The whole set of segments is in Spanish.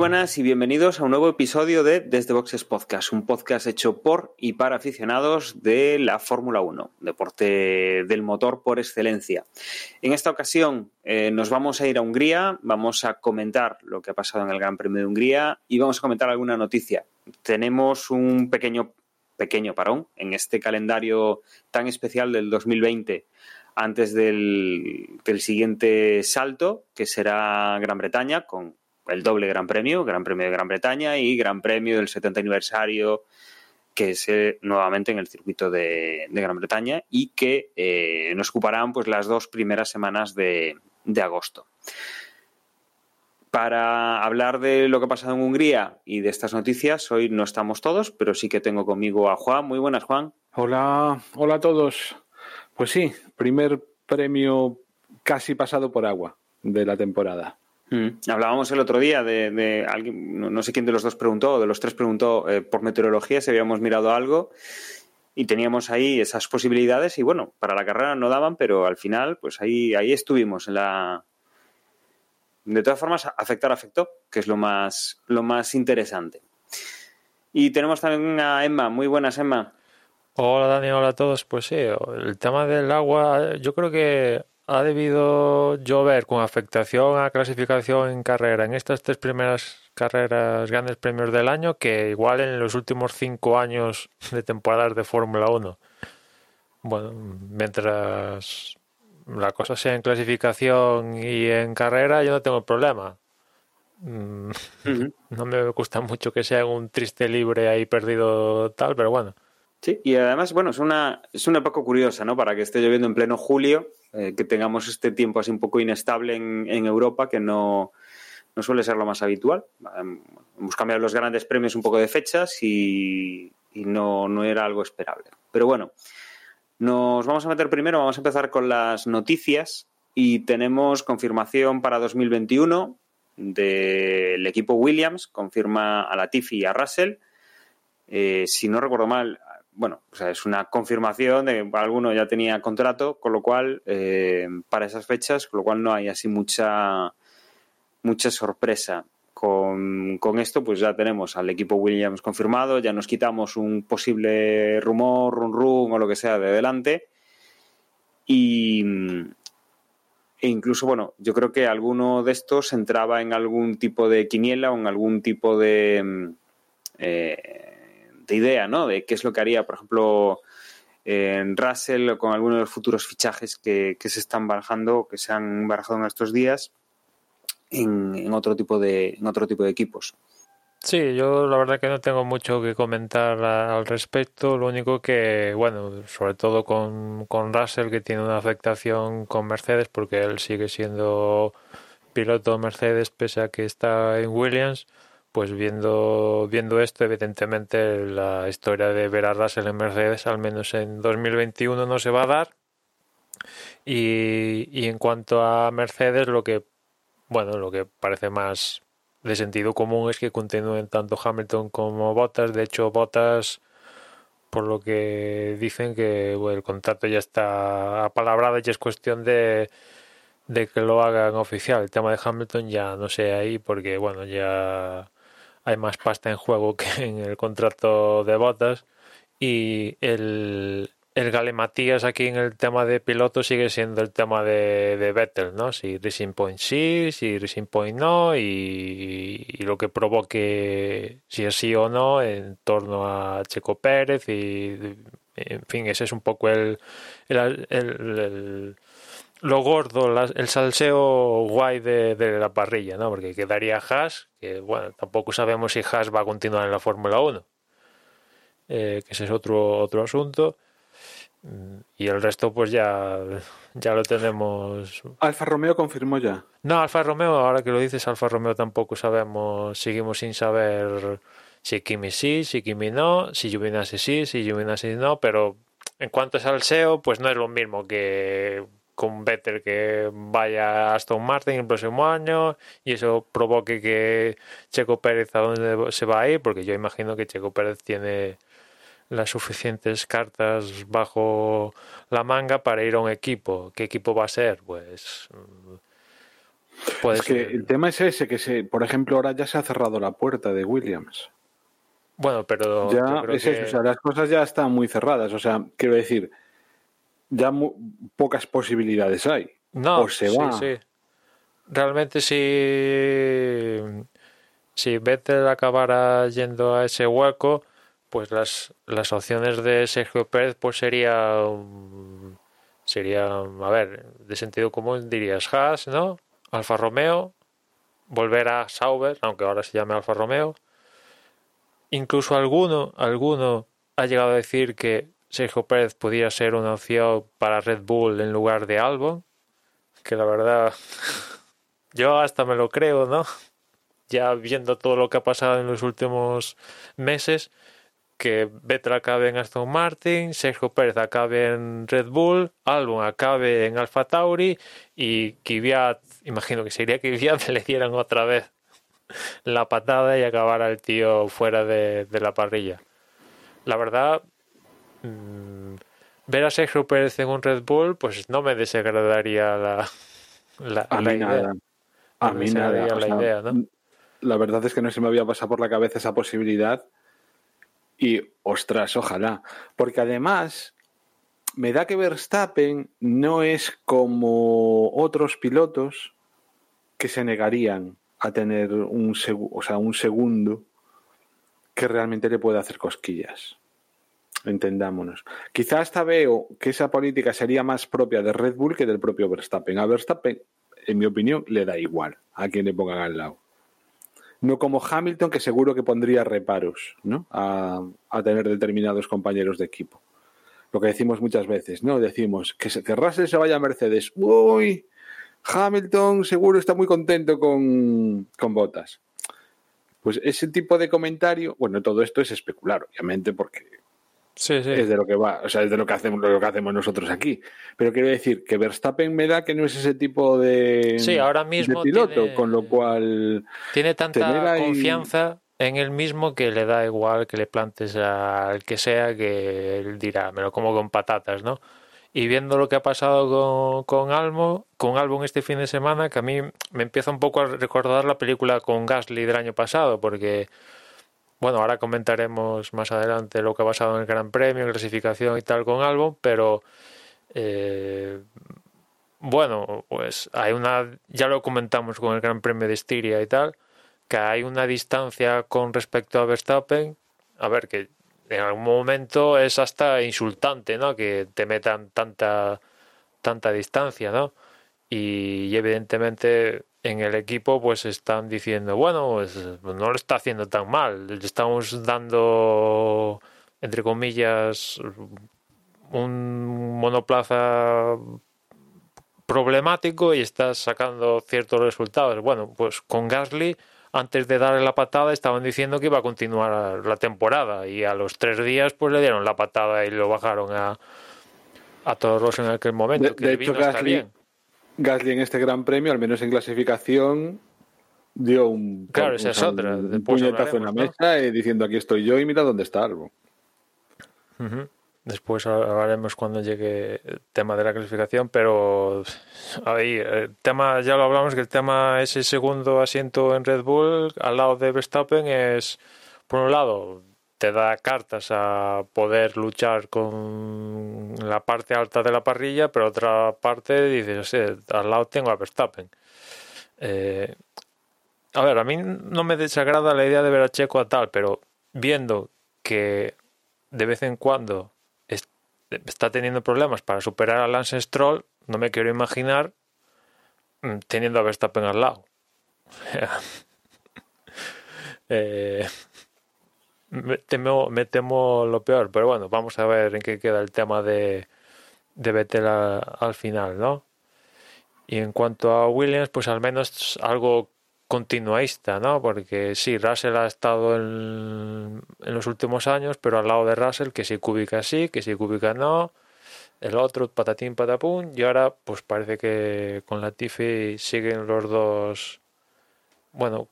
buenas y bienvenidos a un nuevo episodio de Desde Boxes Podcast, un podcast hecho por y para aficionados de la Fórmula 1, deporte del motor por excelencia. En esta ocasión eh, nos vamos a ir a Hungría, vamos a comentar lo que ha pasado en el Gran Premio de Hungría y vamos a comentar alguna noticia. Tenemos un pequeño, pequeño parón en este calendario tan especial del 2020 antes del, del siguiente salto, que será Gran Bretaña, con el doble Gran Premio, Gran Premio de Gran Bretaña y Gran Premio del 70 aniversario, que es eh, nuevamente en el circuito de, Gran Bretaña y que eh, nos ocuparán pues, las dos primeras semanas de, de, agosto. Para hablar de lo que ha pasado en Hungría y de estas noticias, hoy no estamos todos, pero sí que tengo conmigo a Juan. Muy buenas, Juan. Hola, hola a todos. Pues sí, primer premio casi pasado por agua de la temporada. Mm. Hablábamos el otro día de, alguien, no, sé quién de los dos preguntó, de los tres preguntó eh, por meteorología si habíamos mirado algo y teníamos ahí esas posibilidades y bueno, para la carrera no daban, pero al final pues ahí, ahí estuvimos en la... De todas formas, afectar afectó, que es lo más, lo más interesante. Y tenemos también a Emma. Muy buenas, Emma. Hola, Dani. Hola a todos. Pues sí, el tema del agua, yo creo que ha debido llover con afectación a clasificación en carrera en estas tres primeras carreras grandes premios del año que igual en los últimos cinco años de temporadas de Fórmula 1. Bueno, mientras la cosa sea en clasificación y en carrera, yo no tengo problema. Mm, uh -huh. No me gusta mucho que sea un triste libre ahí perdido tal, pero bueno. Sí, y además, bueno, es una, es una época curiosa, ¿no? Para que esté lloviendo en pleno julio, eh, que tengamos este tiempo así un poco inestable en, Europa, que no, no, suele ser lo más habitual. Hemos cambiado los grandes premios un poco de fechas y, y no, no, era algo esperable. Pero bueno, nos vamos a meter primero, vamos a empezar con las noticias y tenemos confirmación para 2021 del equipo Williams, confirma a Latifi y a Russell. Eh, si no recuerdo mal, bueno, o sea, es una confirmación de que alguno ya tenía contrato, con lo cual, eh, para esas fechas, con lo cual no hay así mucha, mucha sorpresa. Con, con, esto, pues ya tenemos al equipo Williams confirmado, ya nos quitamos un posible rumor, run run o lo que sea de delante. Y, e incluso, bueno, yo creo que alguno de estos entraba en algún tipo de quiniela o en algún tipo de. Eh, de idea, ¿no? De qué es lo que haría, por ejemplo, en Russell con algunos de los futuros fichajes que, que, se están barajando, que se han barajado en estos días en, en, otro tipo de, en otro tipo de equipos. Sí, yo la verdad que no tengo mucho que comentar al respecto. Lo único que, bueno, sobre todo con, con Russell, que tiene una afectación con Mercedes, porque él sigue siendo piloto Mercedes pese a que está en Williams pues viendo, viendo esto, evidentemente la historia de ver a Russell en Mercedes, al menos en 2021, no se va a dar. Y, y, en cuanto a Mercedes, lo que, bueno, lo que parece más de sentido común es que continúen tanto Hamilton como Bottas. De hecho, Bottas, por lo que dicen que el contrato ya está apalabrado y es cuestión de, de que lo hagan oficial. El tema de Hamilton ya no sé ahí porque, bueno, ya hay más pasta en juego que en el contrato de botas y el, el Gale aquí en el tema de piloto sigue siendo el tema de, de Vettel, ¿no? Si Racing Point sí, si Racing Point no y, y, lo que provoque si es sí o no en torno a Checo Pérez y en fin, ese es un poco el lo gordo, la, el salseo guay de, de, la parrilla, ¿no? Porque quedaría Haas, que bueno, tampoco sabemos si Haas va a continuar en la Fórmula 1, eh, que ese es otro, otro asunto. Y el resto, pues ya, ya lo tenemos. Alfa Romeo confirmó ya. No, Alfa Romeo, ahora que lo dices, Alfa Romeo tampoco sabemos, seguimos sin saber si Kimi sí, si Kimi no, si Giovinazzi sí, si Giovinazzi no, pero en cuanto a salseo, pues no es lo mismo que con Vettel que vaya a Aston Martin el próximo año y eso provoque que Checo Pérez a dónde se va a ir, porque yo imagino que Checo Pérez tiene las suficientes cartas bajo la manga para ir a un equipo. ¿Qué equipo va a ser? Pues Puede es que el tema es ese, que se, por ejemplo, ahora ya se ha cerrado la puerta de Williams. Bueno, pero. Ya es eso, o sea, las cosas ya están muy cerradas. O sea, quiero decir, ya pocas posibilidades hay. No, se sí, sí. Realmente, si. Si Vettel acabara yendo a ese hueco, pues las, las opciones de Sergio Pérez, pues sería. Sería, a ver, de sentido común dirías Haas, ¿no? Alfa Romeo, volver a Sauber, aunque ahora se llame Alfa Romeo. Incluso alguno, alguno ha llegado a decir que Sergio Pérez podía ser una opción para Red Bull en lugar de Albon, que la verdad yo hasta me lo creo, ¿no? Ya viendo todo lo que ha pasado en los últimos meses, que Vettel acabe en Aston Martin, Sergio Pérez acabe en Red Bull, Albon acabe en Alfa Tauri y Kvyat, imagino que sería Kvyat, le dieran otra vez la patada y acabara el tío fuera de, la parrilla. La verdad, mm, ver a Sergio Pérez en un Red Bull, pues no me desagradaría la, la, a mí Nada. A mí nada. La, idea, ¿no? la verdad es que no se me había pasado por la cabeza esa posibilidad y ostras, ojalá. Porque además, me da que Verstappen no es como otros pilotos que se negarían a tener un, o sea, un segundo que realmente le pueda hacer cosquillas. Entendámonos. Quizá hasta veo que esa política sería más propia de Red Bull que del propio Verstappen. A Verstappen, en mi opinión, le da igual a quien le pongan al lado no como Hamilton, que seguro que pondría reparos ¿no? a, tener determinados compañeros de equipo. Lo que decimos muchas veces, ¿no? Decimos que, que Russell se vaya a Mercedes. Uy, Hamilton seguro está muy contento con, con Botas. Pues ese tipo de comentario, bueno, todo esto es especular, obviamente, porque Sí, sí. Es de lo que va, o sea, es de lo que hacemos, lo que hacemos nosotros aquí. Pero quiero decir que Verstappen me da que no es ese tipo de, sí, ahora mismo piloto, con lo cual tiene tanta confianza en él mismo que le da igual que le plantes al que sea que él dirá, me lo como con patatas, ¿no? Y viendo lo que ha pasado con, con Almo, con Albon este fin de semana, que a mí me empieza un poco a recordar la película con Gasly del año pasado, porque bueno, ahora comentaremos más adelante lo que ha pasado en el Gran Premio, clasificación y tal con Albon, pero eh, bueno, pues hay una, ya lo comentamos con el Gran Premio de Estiria y tal, que hay una distancia con respecto a Verstappen, a ver, que en algún momento es hasta insultante, ¿no? Que te metan tanta, tanta distancia, ¿no? y evidentemente en el equipo pues están diciendo, bueno, pues no lo está haciendo tan mal, le estamos dando, entre comillas, un monoplaza problemático y está sacando ciertos resultados. Bueno, pues con Gasly, antes de darle la patada, estaban diciendo que iba a continuar la temporada y a los tres días pues le dieron la patada y lo bajaron a, a todos los en aquel momento. De, hecho, Gasly, Gasly en este Gran Premio, al menos en clasificación, dio un, claro, esa es otra. puñetazo en la mesa y diciendo aquí estoy yo y mira dónde está algo. Después hablaremos cuando llegue el tema de la clasificación, pero ahí el tema ya lo hablamos que el tema ese segundo asiento en Red Bull al lado de Verstappen es por un lado te da cartas a poder luchar con la parte alta de la parrilla, pero otra parte dices, al lado tengo a Verstappen. Eh, a ver, a mí no me desagrada la idea de ver a Checo a tal, pero viendo que de vez en cuando está teniendo problemas para superar a Lance Stroll, no me quiero imaginar mm, teniendo a Verstappen al lado. eh, me temo, me temo lo peor, pero bueno, vamos a ver en qué queda el tema de, de Vettel al final, ¿no? Y en cuanto a Williams, pues al menos algo continuista, ¿no? Porque sí, Russell ha estado en, en los últimos años, pero al lado de Russell, que si Kubica sí, que si Kubica no. el otro, patatín, patapún, y ahora pues parece que con la Tiffy siguen los dos. Bueno,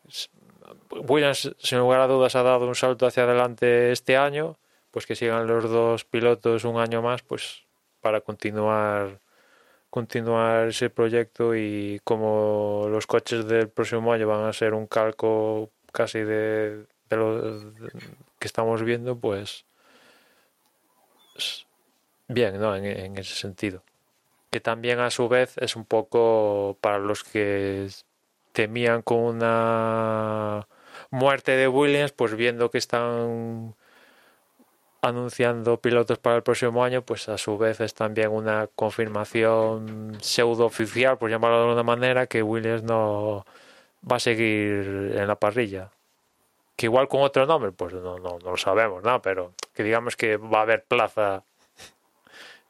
Williams sin lugar a dudas ha dado un salto hacia adelante este año, pues que sigan los dos pilotos un año más, pues para continuar continuar ese proyecto y como los coches del próximo año van a ser un calco casi de, lo que estamos viendo, pues bien, ¿no? En, ese sentido. Que también a su vez es un poco para los que temían con una muerte de Williams, pues viendo que están anunciando pilotos para el próximo año, pues a su vez es también una confirmación pseudo oficial, por llamarlo de alguna manera, que Williams no va a seguir en la parrilla. Que igual con otro nombre, pues no, no, no lo sabemos, ¿no? Pero que digamos que va a haber plaza,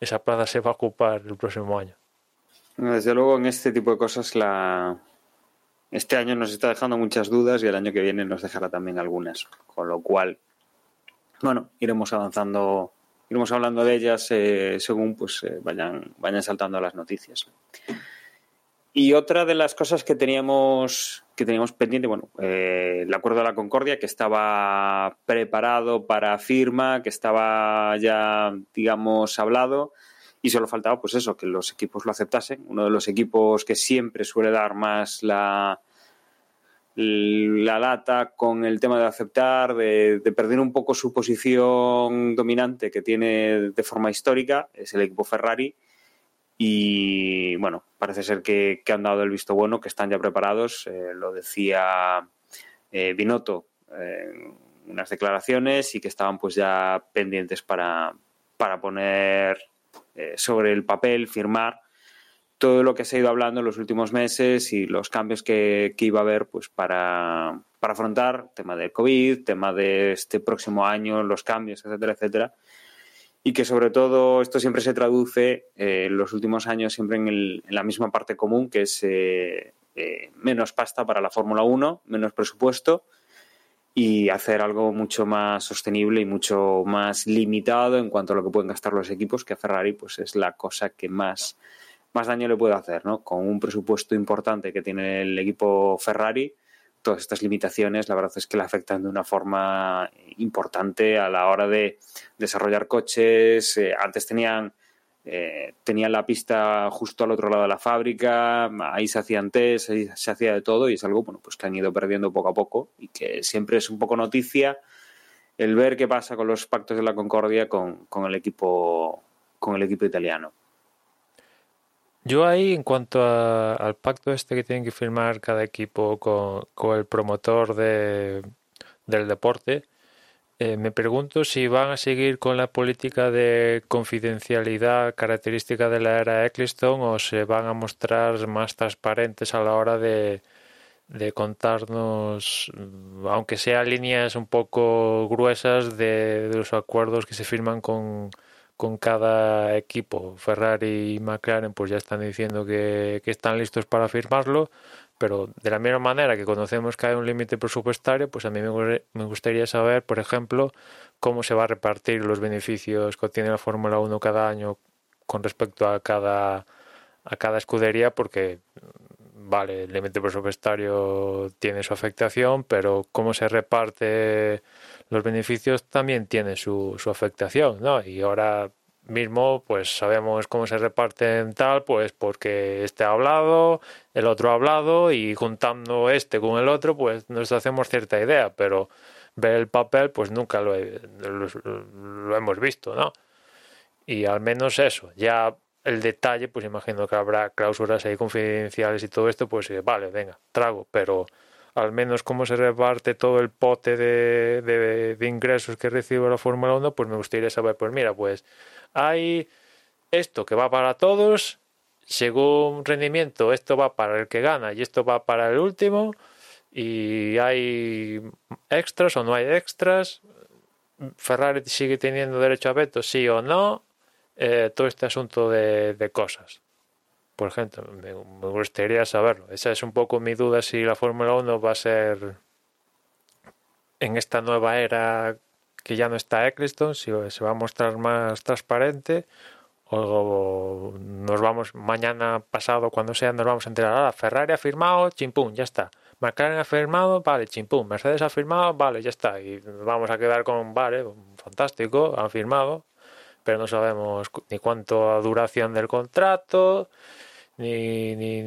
esa plaza se va a ocupar el próximo año. Desde luego en este tipo de cosas la, este año nos está dejando muchas dudas y el año que viene nos dejará también algunas. Con lo cual, bueno, iremos avanzando, iremos hablando de ellas eh, según pues eh, vayan, vayan saltando las noticias. Y otra de las cosas que teníamos que teníamos pendiente, bueno, eh, el acuerdo de la Concordia que estaba preparado para firma, que estaba ya, digamos, hablado y solo faltaba, pues eso, que los equipos lo aceptasen. Uno de los equipos que siempre suele dar más la la lata con el tema de aceptar, de, perder un poco su posición dominante que tiene de forma histórica, es el equipo Ferrari. Y bueno, parece ser que, han dado el visto bueno, que están ya preparados. Eh, lo decía eh, Binotto en unas declaraciones y que estaban pues ya pendientes para, para poner eh, sobre el papel, firmar todo lo que se ha ido hablando en los últimos meses y los cambios que, iba a haber pues para, para afrontar tema del COVID, tema de este próximo año, los cambios, etcétera, etcétera. Y que sobre todo esto siempre se traduce eh, en los últimos años siempre en, el, la misma parte común, que es eh, menos pasta para la Fórmula 1, menos presupuesto y hacer algo mucho más sostenible y mucho más limitado en cuanto a lo que pueden gastar los equipos, que a Ferrari pues es la cosa que más más daño le puede hacer, ¿no? Con un presupuesto importante que tiene el equipo Ferrari, todas estas limitaciones, la verdad es que le afectan de una forma importante a la hora de desarrollar coches. Eh, antes tenían, eh, tenían la pista justo al otro lado de la fábrica, ahí se hacían test, ahí se hacía de todo y es algo bueno, pues que han ido perdiendo poco a poco y que siempre es un poco noticia el ver qué pasa con los pactos de la Concordia con, el equipo con el equipo italiano. Yo ahí, en cuanto al pacto este que tienen que firmar cada equipo con, el promotor de, del deporte, eh, me pregunto si van a seguir con la política de confidencialidad característica de la era Eccleston o se van a mostrar más transparentes a la hora de, de contarnos, aunque sea líneas un poco gruesas, de los acuerdos que se firman con, con cada equipo. Ferrari y McLaren pues ya están diciendo que, están listos para firmarlo, pero de la misma manera que conocemos que hay un límite presupuestario, pues a mí me gustaría saber, por ejemplo, cómo se va a repartir los beneficios que obtiene la Fórmula 1 cada año con respecto a cada, a cada escudería, porque vale, el límite presupuestario tiene su afectación, pero cómo se reparte los beneficios también tienen su, su afectación, ¿no? Y ahora mismo pues sabemos cómo se reparten tal, pues porque este ha hablado, el otro ha hablado y juntando este con el otro pues nos hacemos cierta idea, pero ver el papel pues nunca lo, lo, hemos visto, ¿no? Y al menos eso, ya el detalle pues imagino que habrá cláusulas ahí confidenciales y todo esto, pues vale, venga, trago, pero al menos cómo se reparte todo el pote de, de, ingresos que recibe la Fórmula 1, pues me gustaría saber, pues mira, pues hay esto que va para todos, según rendimiento, esto va para el que gana y esto va para el último, y hay extras o no hay extras, Ferrari sigue teniendo derecho a veto, sí o no, eh, todo este asunto de, de cosas por ejemplo, me, gustaría saberlo. Esa es un poco mi duda si la Fórmula 1 va a ser en esta nueva era que ya no está Eccleston, si se va a mostrar más transparente o nos vamos mañana pasado, cuando sea, nos vamos a enterar. Ahora, Ferrari ha firmado, chimpum, ya está. McLaren ha firmado, vale, chimpum. Mercedes ha firmado, vale, ya está. Y vamos a quedar con, vale, fantástico, han firmado, pero no sabemos ni cuánto duración del contrato, ni,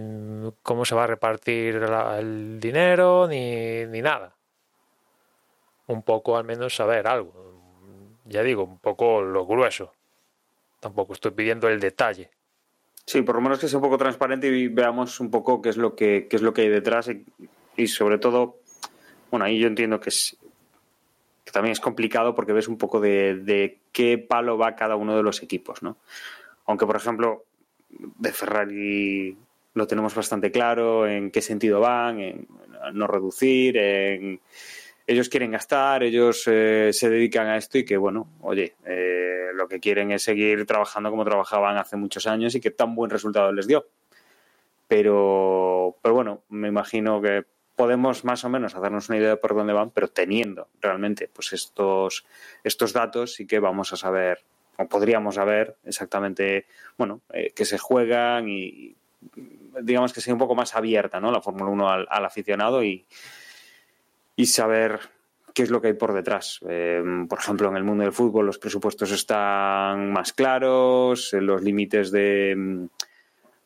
cómo se va a repartir el dinero, ni, ni nada. Un poco al menos saber algo. Ya digo, un poco lo grueso. Tampoco estoy pidiendo el detalle. Sí, por lo menos que sea un poco transparente y veamos un poco qué es lo que, qué es lo que hay detrás y, sobre todo, bueno, ahí yo entiendo que, también es complicado porque ves un poco de, de, qué palo va cada uno de los equipos, ¿no? Aunque, por ejemplo, de Ferrari lo tenemos bastante claro en qué sentido van, en no reducir, en ellos quieren gastar, ellos eh, se dedican a esto y que, bueno, oye, eh, lo que quieren es seguir trabajando como trabajaban hace muchos años y que tan buen resultado les dio. Pero, pero bueno, me imagino que podemos más o menos hacernos una idea de por dónde van, pero teniendo realmente pues estos, estos datos sí que vamos a saber, o podríamos saber exactamente, bueno, eh, que se juegan y digamos que sea un poco más abierta, ¿no? La Fórmula 1 al aficionado y, y saber qué es lo que hay por detrás. Eh, por ejemplo, en el mundo del fútbol los presupuestos están más claros, eh, los límites de,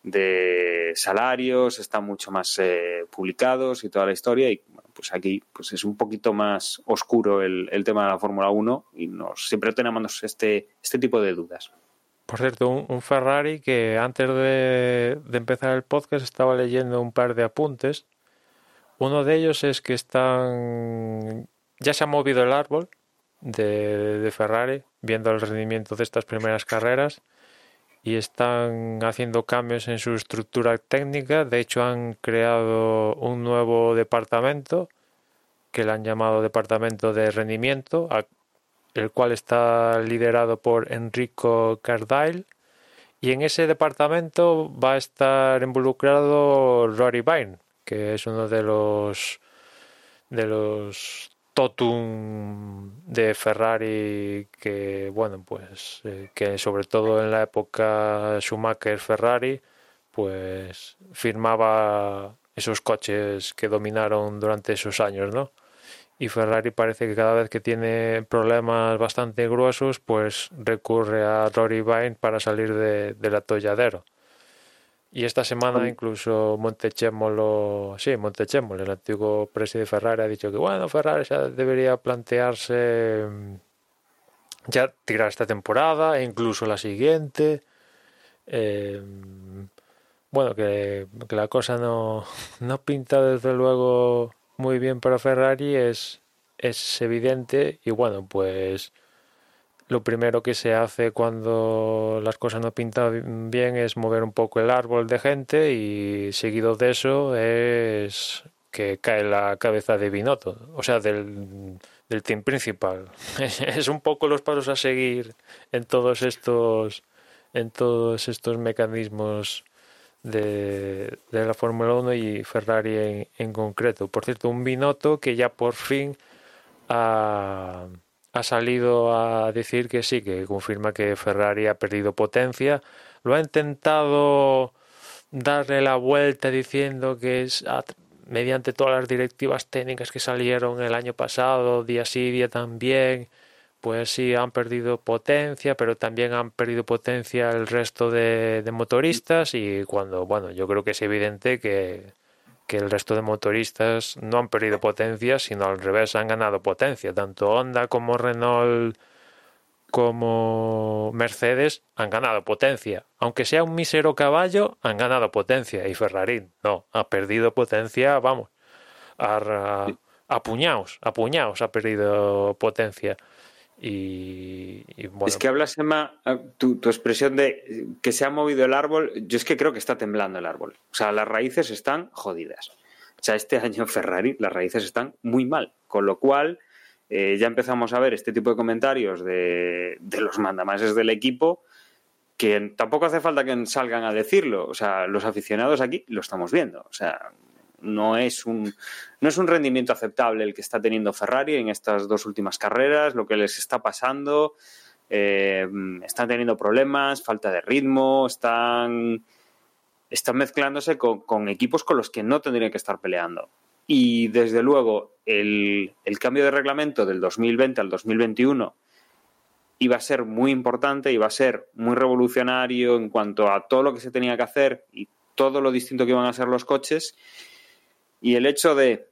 de salarios están mucho más eh, publicados y toda la historia y pues aquí pues es un poquito más oscuro el, tema de la Fórmula 1 y nos, siempre tenemos este, este tipo de dudas. Por cierto, un, Ferrari que antes de, de empezar el podcast estaba leyendo un par de apuntes uno de ellos es que están. Ya se ha movido el árbol de, Ferrari, viendo el rendimiento de estas primeras carreras, y están haciendo cambios en su estructura técnica. De hecho, han creado un nuevo departamento que le han llamado Departamento de Rendimiento, el cual está liderado por Enrico Cardile. Y en ese departamento va a estar involucrado Rory Byrne, que es uno de los de los totum de Ferrari que bueno pues eh, que sobre todo en la época Schumacher Ferrari pues firmaba esos coches que dominaron durante esos años no y Ferrari parece que cada vez que tiene problemas bastante gruesos pues recurre a Rory Vine para salir de, del atolladero y esta semana incluso Montechemolo, sí, Montechemolo, el antiguo presidente de Ferrari, ha dicho que bueno, Ferrari ya debería plantearse mm, ya tirar esta temporada e incluso la siguiente. Eh, bueno, que, que, la cosa no, no pinta desde luego muy bien para Ferrari es, es evidente y bueno, pues lo primero que se hace cuando las cosas no pintan bien es mover un poco el árbol de gente y seguido de eso es que cae la cabeza de Binotto, o sea, del, del team principal. Es, un poco los pasos a seguir en todos estos en todos estos mecanismos de, de la Fórmula 1 y Ferrari en, concreto. Por cierto, un Binotto que ya por fin ha ha salido a decir que sí, que confirma que Ferrari ha perdido potencia. Lo ha intentado darle la vuelta diciendo que es mediante todas las directivas técnicas que salieron el año pasado, día sí, día también, pues sí han perdido potencia, pero también han perdido potencia el resto de, motoristas y cuando, bueno, yo creo que es evidente que que el resto de motoristas no han perdido potencia, sino al revés han ganado potencia. Tanto Honda como Renault como Mercedes han ganado potencia. Aunque sea un mísero caballo, han ganado potencia. Y Ferrari no, ha perdido potencia, vamos, a, apuñados, apuñados ha perdido potencia. Y, bueno. Es que hablas, Emma, ah, tu, tu, expresión de que se ha movido el árbol, yo es que creo que está temblando el árbol. O sea, las raíces están jodidas. O sea, este año Ferrari las raíces están muy mal, con lo cual eh, ya empezamos a ver este tipo de comentarios de, de los mandamases del equipo que tampoco hace falta que salgan a decirlo. O sea, los aficionados aquí lo estamos viendo. O sea, no es un, no es un rendimiento aceptable el que está teniendo Ferrari en estas dos últimas carreras, lo que les está pasando. eh, están teniendo problemas, falta de ritmo, están, están mezclándose con, equipos con los que no tendrían que estar peleando. Y desde luego, el, el cambio de reglamento del 2020 al 2021 iba a ser muy importante, iba a ser muy revolucionario en cuanto a todo lo que se tenía que hacer y todo lo distinto que iban a ser los coches. Y el hecho de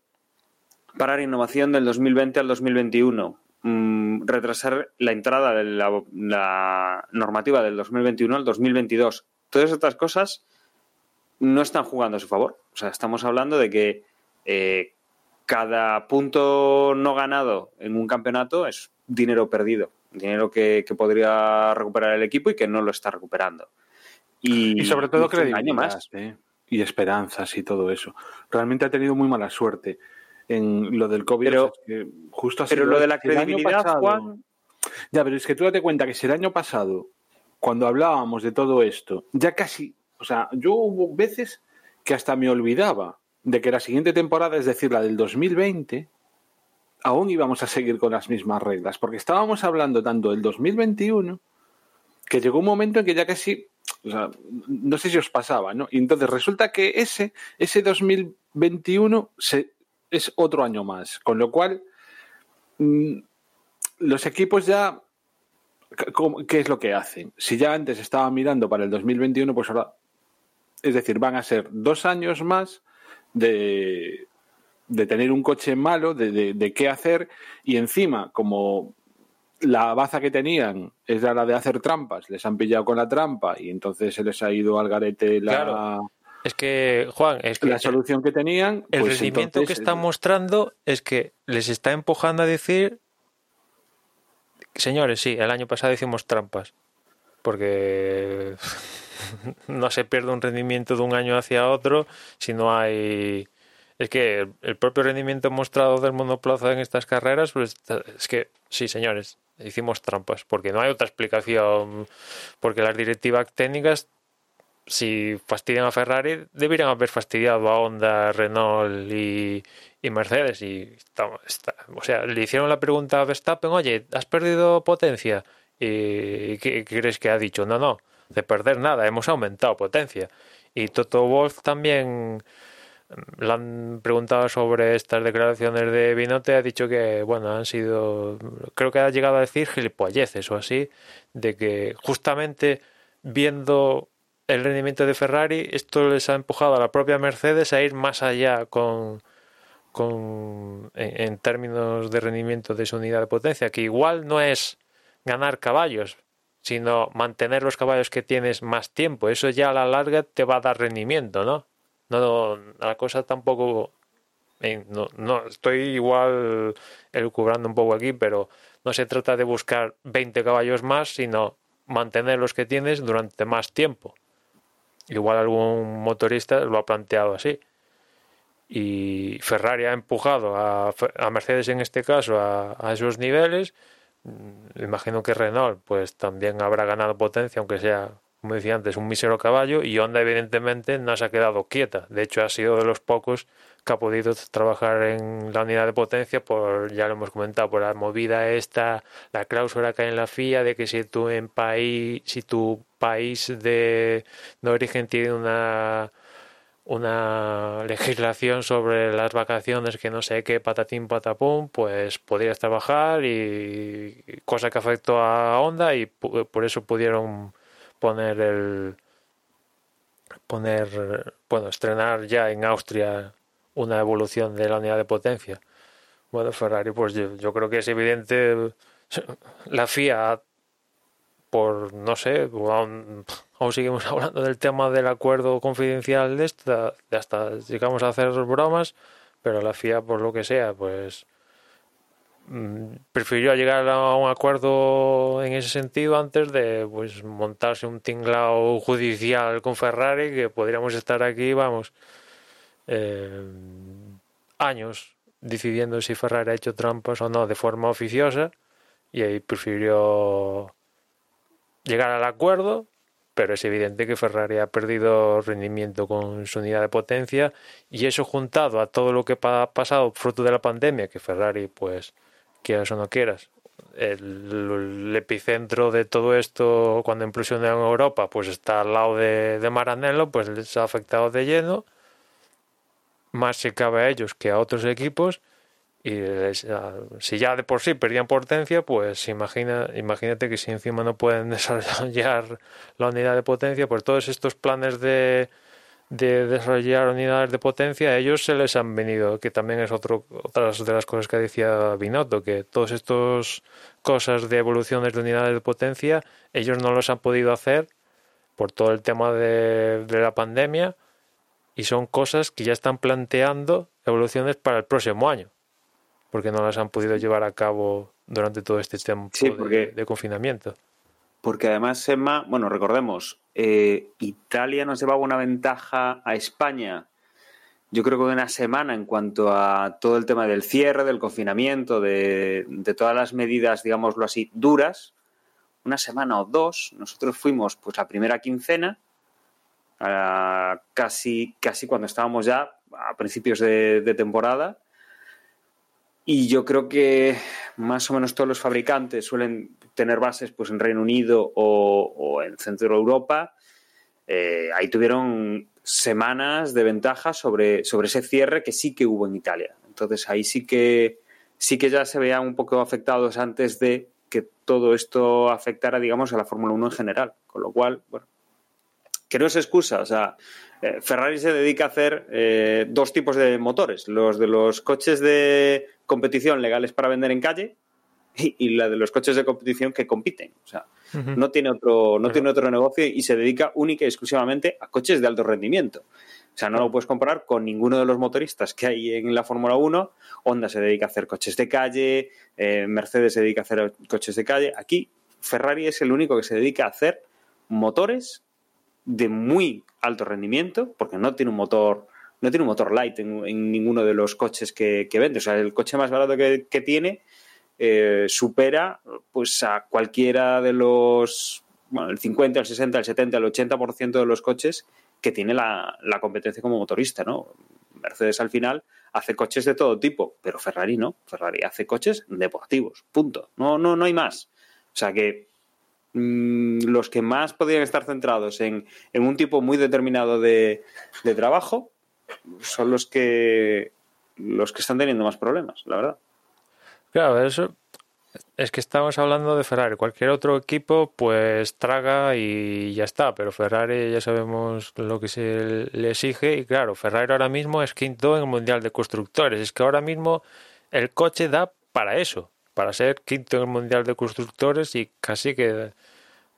parar innovación del 2020 al 2021, mm, retrasar la entrada de la, normativa del 2021 al 2022, todas estas cosas no están jugando a su favor. O sea, estamos hablando de que eh, cada punto no ganado en un campeonato es dinero perdido dinero que, podría recuperar el equipo y que no lo está recuperando. Y, sobre todo credibilidad más. ¿eh? Y esperanzas y todo eso. Realmente ha tenido muy mala suerte en lo del COVID. Pero, justo pero lo de la credibilidad, Juan... Ya, pero es que tú date cuenta que si el año pasado, cuando hablábamos de todo esto, ya casi, o sea, yo hubo veces que hasta me olvidaba de que la siguiente temporada, es decir, la del 2020, aún íbamos a seguir con las mismas reglas, porque estábamos hablando tanto del 2021 que llegó un momento en que ya casi, no sé si os pasaba, ¿no? Y entonces resulta que ese, ese 2021 se, es otro año más, con lo cual mm, los equipos ya, ¿qué es lo que hacen? Si ya antes estaban mirando para el 2021, pues ahora, es decir, van a ser dos años más de, de tener un coche malo, de, de, qué hacer, y encima, como la baza que tenían es la de hacer trampas, les han pillado con la trampa y entonces se les ha ido al garete la... Es que, Juan, es que la solución que tenían. El pues rendimiento que están mostrando es que les está empujando a decir, señores, sí, el año pasado hicimos trampas, porque no se pierde un rendimiento de un año hacia otro si no hay es que el propio rendimiento mostrado del monoplaza en estas carreras, pues es que sí, señores, hicimos trampas, porque no hay otra explicación, porque las directivas técnicas, si fastidian a Ferrari, deberían haber fastidiado a Honda, Renault y, Mercedes. Y o sea, le hicieron la pregunta a Verstappen, oye, ¿has perdido potencia? ¿Y qué, crees que ha dicho? No, no, de perder nada, hemos aumentado potencia. Y Toto Wolf también le han preguntado sobre estas declaraciones de Binote, ha dicho que, bueno, han sido, creo que ha llegado a decir gilipolleces o así, de que justamente viendo el rendimiento de Ferrari, esto les ha empujado a la propia Mercedes a ir más allá con, con en, términos de rendimiento de su unidad de potencia, que igual no es ganar caballos, sino mantener los caballos que tienes más tiempo. Eso ya a la larga te va a dar rendimiento, ¿no? No, la cosa tampoco no, no, estoy igual elucubrando un poco aquí, pero no se trata de buscar 20 caballos más, sino mantener los que tienes durante más tiempo. Igual algún motorista lo ha planteado así. Y Ferrari ha empujado a, a Mercedes en este caso a, a, esos niveles. Mm, imagino que Renault pues también habrá ganado potencia, aunque sea como decía antes, un mísero caballo y Honda evidentemente no se ha quedado quieta. De hecho, ha sido de los pocos que ha podido trabajar en la unidad de potencia por, ya lo hemos comentado, por la movida esta, la cláusula que hay en la FIA de que si tú en país, si tu país de, de origen tiene una una legislación sobre las vacaciones que no sé qué patatín patapum pues podrías trabajar y cosa que afectó a Honda y por eso pudieron poner el poner bueno estrenar ya en Austria una evolución de la unidad de potencia. Bueno Ferrari pues yo, creo que es evidente la FIA por no sé aún, seguimos hablando del tema del acuerdo confidencial de esta hasta llegamos a hacer bromas pero la FIA por lo que sea pues prefirió llegar a un acuerdo en ese sentido antes de pues montarse un tinglao judicial con Ferrari que podríamos estar aquí vamos eh, años decidiendo si Ferrari ha hecho trampas o no de forma oficiosa y ahí prefirió llegar al acuerdo pero es evidente que Ferrari ha perdido rendimiento con su unidad de potencia y eso juntado a todo lo que ha pasado fruto de la pandemia que Ferrari pues quieras o no quieras, el, epicentro de todo esto cuando implosiona en Europa pues está al lado de, Maranello, pues les ha afectado de lleno, más se cabe a ellos que a otros equipos y si ya de por sí perdían potencia, pues imagina, imagínate que si encima no pueden desarrollar la unidad de potencia, pues todos estos planes de, de desarrollar unidades de potencia, a ellos se les han venido, que también es otro, otras de las cosas que decía Binotto, que todas estas cosas de evoluciones de unidades de potencia, ellos no los han podido hacer por todo el tema de, de la pandemia y son cosas que ya están planteando evoluciones para el próximo año, porque no las han podido llevar a cabo durante todo este tiempo de confinamiento. Porque además, Emma, bueno, recordemos, eh, Italia nos llevaba una ventaja a España, yo creo que una semana en cuanto a todo el tema del cierre, del confinamiento, de, todas las medidas, digámoslo así, duras. Una semana o dos, nosotros fuimos pues la primera quincena, casi, casi cuando estábamos ya a principios de temporada, y yo creo que más o menos todos los fabricantes suelen tener bases pues, en Reino Unido o, en Centro Europa. Eh, ahí tuvieron semanas de ventaja sobre, sobre ese cierre que sí que hubo en Italia. Entonces ahí sí que sí que ya se veían un poco afectados antes de que todo esto afectara, digamos, a la Fórmula 1 en general. Con lo cual, bueno, que no es excusa. O sea, eh, Ferrari se dedica a hacer eh, dos tipos de motores. Los de los coches de competición legales para vender en calle y, la de los coches de competición que compiten. O sea, no tiene otro, no tiene otro negocio y se dedica única y exclusivamente a coches de alto rendimiento. O sea, no lo puedes comparar con ninguno de los motoristas que hay en la Fórmula 1. Honda se dedica a hacer coches de calle, eh, Mercedes se dedica a hacer coches de calle. Aquí Ferrari es el único que se dedica a hacer motores de muy alto rendimiento, porque no tiene un motor no tiene un motor light en, ninguno de los coches que, vende. O sea, el coche más barato que, tiene eh, supera pues a cualquiera de los, bueno, el 50, el 60, el 70, el 80% de los coches que tiene la, competencia como motorista, ¿no? Mercedes al final hace coches de todo tipo, pero Ferrari no. Ferrari hace coches deportivos, punto. No, no, no hay más. O sea que mm, los que más podrían estar centrados en, un tipo muy determinado de, de trabajo son los que los que están teniendo más problemas, la verdad. Claro, eso es que estamos hablando de Ferrari. Cualquier otro equipo, pues traga y ya está. Pero Ferrari ya sabemos lo que se le exige. Y claro, Ferrari ahora mismo es quinto en el Mundial de Constructores. Es que ahora mismo el coche da para eso, para ser quinto en el Mundial de Constructores y casi que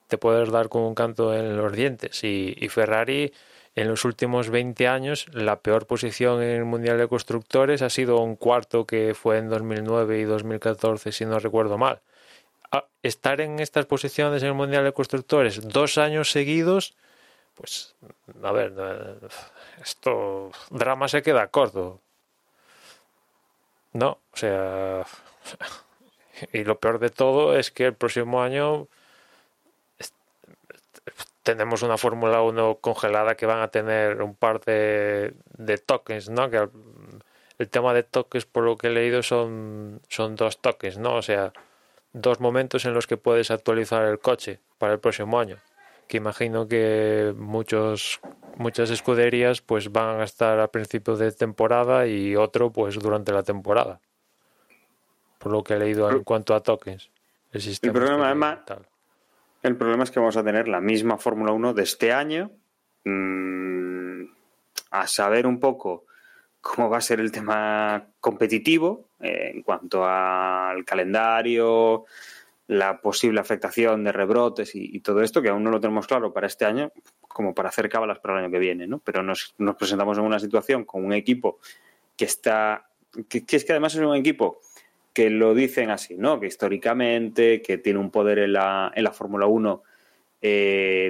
te puedes dar con un canto en los dientes. Y, y Ferrari en los últimos 20 años, la peor posición en el Mundial de Constructores ha sido un cuarto que fue en 2009 y 2014, si no recuerdo mal. Ah, estar en estas posiciones en el Mundial de Constructores dos años seguidos, pues, a ver, esto, drama se queda corto. No, o sea, y lo peor de todo es que el próximo año tenemos una Fórmula 1 congelada que van a tener un par de, tokens, ¿no? Que el, tema de tokens, por lo que he leído, son, son dos tokens, ¿no? O sea, dos momentos en los que puedes actualizar el coche para el próximo año. Que imagino que muchos, muchas escuderías pues van a estar a principio de temporada y otro pues durante la temporada. Por lo que he leído en cuanto a tokens. El, el problema, además, el problema es que vamos a tener la misma Fórmula 1 de este año. Mm, a saber un poco cómo va a ser el tema competitivo eh, en cuanto al calendario, la posible afectación de rebrotes y, todo esto, que aún no lo tenemos claro para este año, como para hacer cábalas para el año que viene, ¿no? Pero nos, presentamos en una situación con un equipo que está, que es que además es un equipo que lo dicen así, ¿no? Que históricamente, que tiene un poder en la, en la Fórmula 1, eh,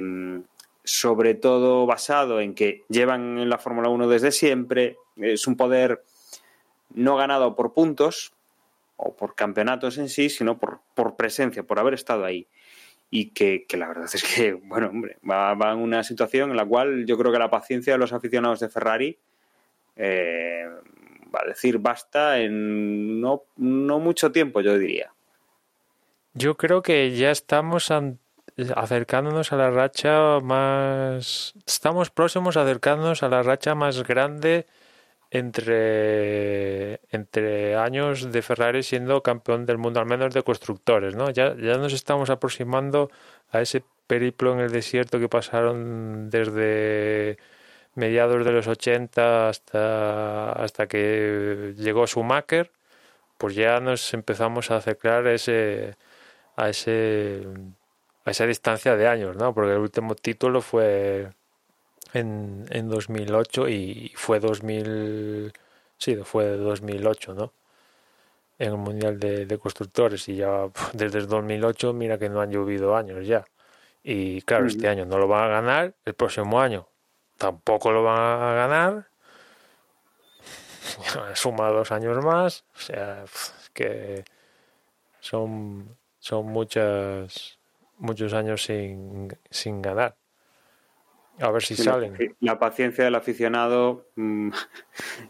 sobre todo basado en que llevan en la Fórmula 1 desde siempre, es un poder no ganado por puntos o por campeonatos en sí, sino por, por presencia, por haber estado ahí. Y que, la verdad es que, bueno, hombre, va, va, en una situación en la cual yo creo que la paciencia de los aficionados de Ferrari eh, decir basta en no, no mucho tiempo, yo diría. Yo creo que ya estamos acercándonos a la racha más. Estamos próximos a acercándonos a la racha más grande entre, entre años de Ferrari siendo campeón del mundo, al menos de constructores, ¿no? Ya, ya nos estamos aproximando a ese periplo en el desierto que pasaron desde mediados de los 80 hasta, hasta que llegó Schumacher, pues ya nos empezamos a acercar ese, a ese a esa distancia de años, ¿no? Porque el último título fue en, en 2008 y fue 2000, sí, fue 2008, ¿no? En el Mundial de, Constructores y ya desde el 2008 mira que no han llovido años ya. Y claro, este año no lo van a ganar, el próximo año tampoco lo van a ganar. Suma dos años más, o sea, que son, son muchas, muchos años sin, sin ganar. A ver si salen. La paciencia del aficionado mm,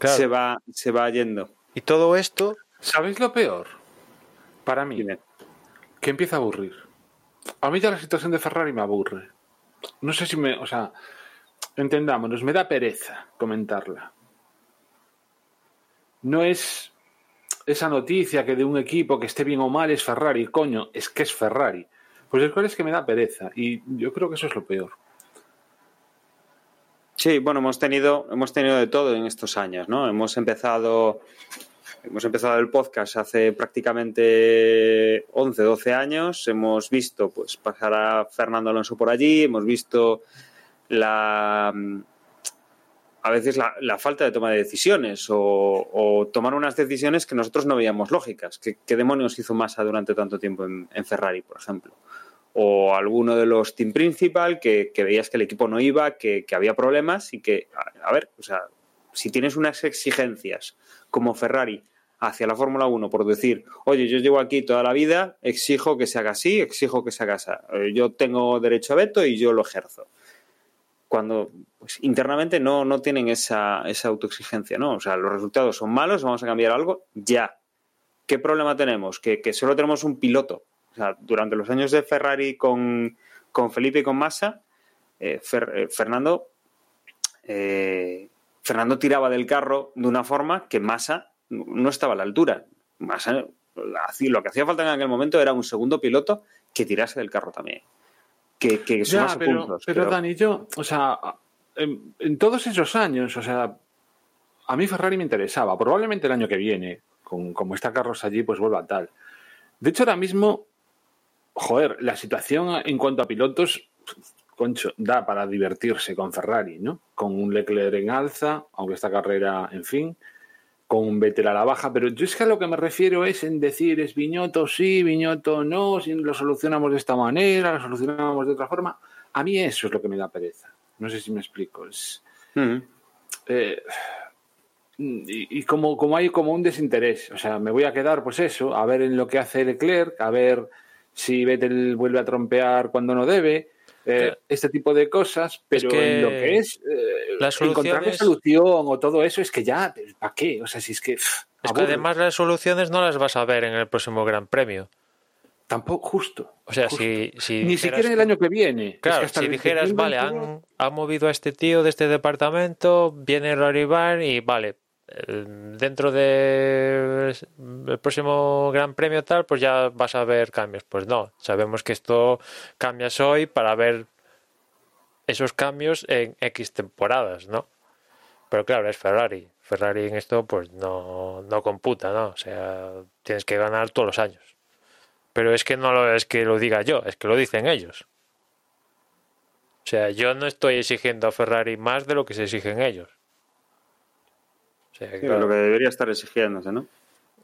se, va, se va yendo. Y todo esto. ¿Sabéis lo peor? Para mí. Que empieza a aburrir. A mí ya la situación de Ferrari me aburre. No sé si me. O sea, entendámonos, me da pereza comentarla. No es esa noticia que de un equipo que esté bien o mal es Ferrari, coño, es que es Ferrari. Pues el cual es que me da pereza y yo creo que eso es lo peor. Sí, bueno, hemos tenido, hemos tenido de todo en estos años, ¿no? Hemos empezado, hemos empezado el podcast hace prácticamente 11, 12 años. Hemos visto, pues, pasar a Fernando Alonso por allí. Hemos visto la, a veces la, falta de toma de decisiones o, tomar unas decisiones que nosotros no veíamos lógicas. ¿Qué, demonios hizo Massa durante tanto tiempo en Ferrari, por ejemplo? o alguno de los team principal que, veías que el equipo no iba, que, había problemas y que, a, ver, o sea, si tienes unas exigencias como Ferrari hacia la Fórmula 1 por decir, oye, yo llevo aquí toda la vida, exijo que se haga así, exijo que se haga así, eh, yo tengo derecho a veto y yo lo ejerzo. Cuando pues, internamente no, no tienen esa, esa autoexigencia, ¿no? O sea, los resultados son malos, vamos a cambiar algo ya. ¿Qué problema tenemos? Que, que solo tenemos un piloto durante los años de Ferrari con, Felipe y con Massa, eh, eh, Fernando, eh, Fernando tiraba del carro de una forma que Massa no estaba a la altura. Massa, lo que hacía falta en aquel momento era un segundo piloto que tirase del carro también. Que, que ya, pero, pero, Dani, yo, o sea, en, todos esos años, o sea, a mí Ferrari me interesaba. Probablemente el año que viene, con, como está Carlos allí, pues vuelva a tal. De hecho, ahora mismo joder, la situación en cuanto a pilotos, concho, da para divertirse con Ferrari, ¿no? Con un Leclerc en alza, aunque esta carrera, en fin, con Vettel a la baja, pero yo es que a lo que me refiero es en decir, es Viñoto sí, Viñoto no, si lo solucionamos de esta manera, lo solucionamos de otra forma. A mí eso es lo que me da pereza. No sé si me explico. Es, eh, y, como, como hay como un desinterés, o sea, me voy a quedar, pues eso, a ver en lo que hace Leclerc, a ver si Vettel vuelve a trompear cuando no debe, eh, este tipo de cosas, pero en lo que es eh, encontrar una solución o todo eso, es que ya, ¿para qué? O sea, si es que... es que además las soluciones no las vas a ver en el próximo Gran Premio. Tampoco, justo. O sea, Si, Ni siquiera el año que viene. Claro, si dijeras, vale, han, movido a este tío de este departamento, viene Raribar y vale, eh, dentro del próximo Gran Premio tal, pues ya vas a ver cambios. Pues no, sabemos que esto cambias hoy para ver esos cambios en X temporadas, ¿no? Pero claro, es Ferrari. Ferrari en esto pues no, no computa, ¿no? O sea, tienes que ganar todos los años. Pero es que no lo, es que lo diga yo, es que lo dicen ellos. O sea, yo no estoy exigiendo a Ferrari más de lo que se exigen ellos lo que debería estar exigiéndose, ¿no?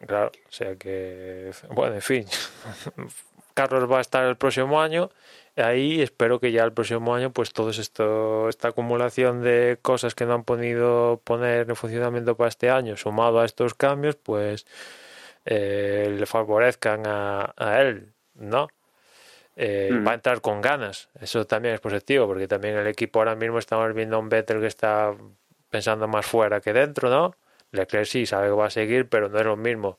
Claro, o sea que, bueno, en fin, Carlos va a estar el próximo año, ahí espero que ya el próximo año, pues todo esto, esta acumulación de cosas que no han podido poner en funcionamiento para este año, sumado a estos cambios, pues eh, le favorezcan a, él, ¿no? Eh, mm. Va a entrar con ganas, eso también es positivo, porque también el equipo ahora mismo estamos viendo a un Vettel que está pensando más fuera que dentro, ¿no? Leclerc sí sabe que va a seguir, pero no es lo mismo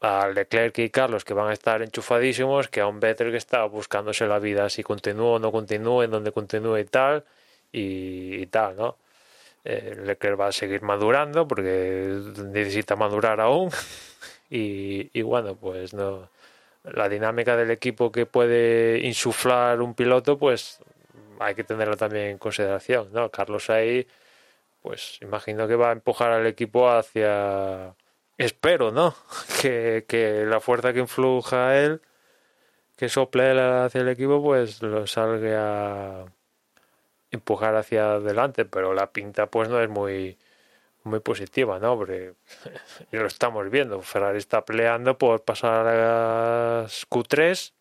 a Leclerc y Carlos que van a estar enchufadísimos que a un Vettel que está buscándose la vida si continúa o no continúa, en dónde continúa y tal, y, tal, ¿no? Eh, Leclerc va a seguir madurando porque necesita madurar aún y, bueno, pues no la dinámica del equipo que puede insuflar un piloto, pues hay que tenerlo también en consideración, ¿no? Carlos ahí, pues imagino que va a empujar al equipo hacia espero, ¿no? Que, que la fuerza que influja a él, que sople hacia el equipo, pues lo salga a empujar hacia adelante, pero la pinta pues no es muy muy positiva, ¿no? Porque lo estamos viendo, Ferrari está peleando por pasar a Q3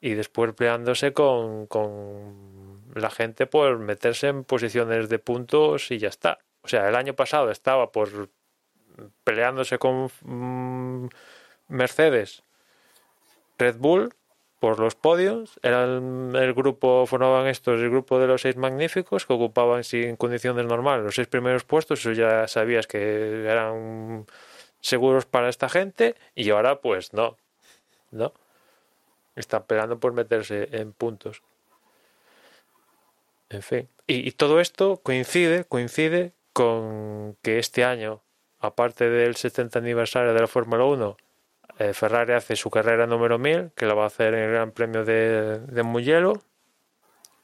y después peleándose con, con la gente por meterse en posiciones de puntos y ya está. O sea, el año pasado estaba por peleándose con mm, Mercedes, Red Bull por los podios. Era el, grupo, formaban estos el grupo de los seis magníficos que ocupaban sin condiciones normales los seis primeros puestos. Eso ya sabías que eran seguros para esta gente y ahora pues no, no. Están peleando por meterse en puntos. En fin. Y, y todo esto coincide, coincide con que este año aparte del 70 aniversario de la Fórmula 1, eh, Ferrari hace su carrera número 1000, que la va a hacer en el Gran Premio de, de.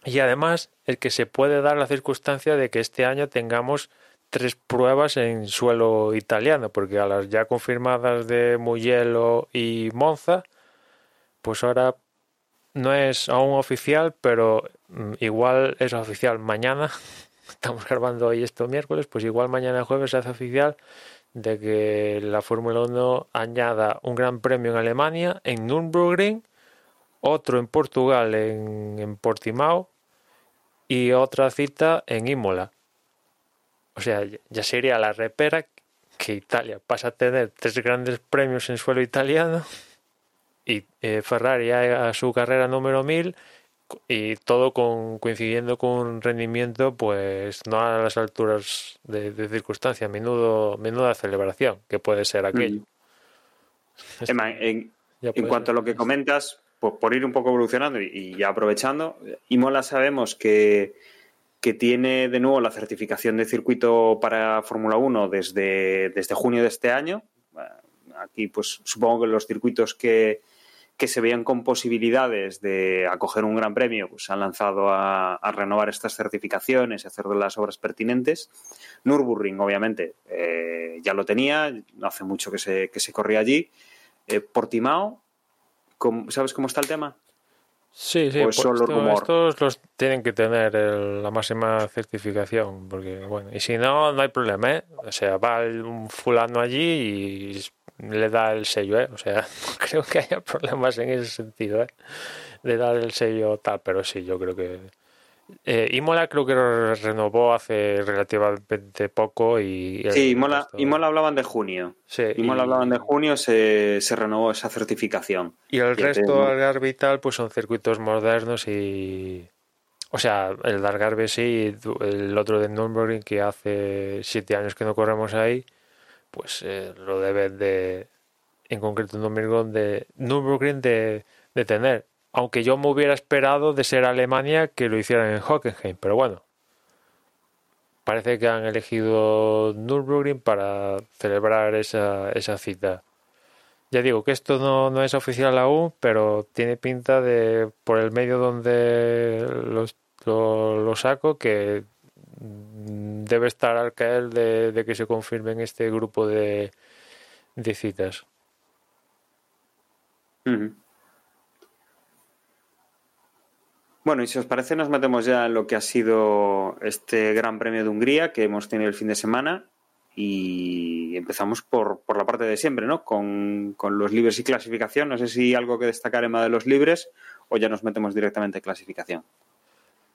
Y además, el que se puede dar la circunstancia de que este año tengamos tres pruebas en suelo italiano, porque a las ya confirmadas de Mugello y Monza, pues ahora no es aún oficial, pero mm, igual es oficial mañana. Estamos grabando hoy esto miércoles, pues igual mañana jueves se hace oficial de que la Fórmula 1 añada un gran premio en Alemania, en Nürburgring, otro en Portugal, en, en Portimao, y otra cita en Imola. O sea, ya sería la repera que Italia pasa a tener tres grandes premios en suelo italiano y eh, Ferrari a su carrera número 1000 y todo con, coincidiendo con un rendimiento pues no a las alturas de, circunstancia, menudo, menuda celebración que puede ser aquello. Mm. en, cuanto a lo que comentas, por, ir un poco evolucionando y, ya aprovechando, Imola sabemos que, que tiene de nuevo la certificación de circuito para Fórmula 1 desde, desde junio de este año. Aquí pues supongo que los circuitos que, que se veían con posibilidades de acoger un gran premio, pues han lanzado a, renovar estas certificaciones y hacer las obras pertinentes. Nürburgring, obviamente, eh, ya lo tenía, no hace mucho que se, que se corría allí. Eh, Portimao, ¿sabes cómo está el tema? Sí, sí, pues estos los tienen que tener la máxima certificación, porque bueno, y si no, no hay problema, ¿eh? O sea, va un fulano allí y le da el sello, ¿eh? O sea, no creo que haya problemas en ese sentido, ¿eh? De dar el sello tal, pero sí, yo creo que... Eh, Imola creo que lo renovó hace relativamente poco y... Sí, Imola, Imola hablaban de junio. Sí, Imola hablaban de junio, se, se renovó esa certificación. Y el resto, Algarve y tal, pues son circuitos modernos y... O sea, el Algarve sí, el otro de Nürburgring que hace siete años que no corremos ahí pues eh, lo deben de, en concreto Nürburgring, de, Nürburgring de, de tener. Aunque yo me hubiera esperado de ser Alemania que lo hicieran en Hockenheim, pero bueno, parece que han elegido Nürburgring para celebrar esa, esa cita. Ya digo que esto no, no, es oficial aún, pero tiene pinta de, por el medio donde lo, lo saco, que debe estar al caer de, que se confirmen este grupo de, citas. Bueno, y si os parece, nos metemos ya en lo que ha sido este Gran Premio de Hungría que hemos tenido el fin de semana y empezamos por, por la parte de siempre, ¿no? Con, los libres y clasificación. No sé si algo que destacar en más de los libres o ya nos metemos directamente en clasificación.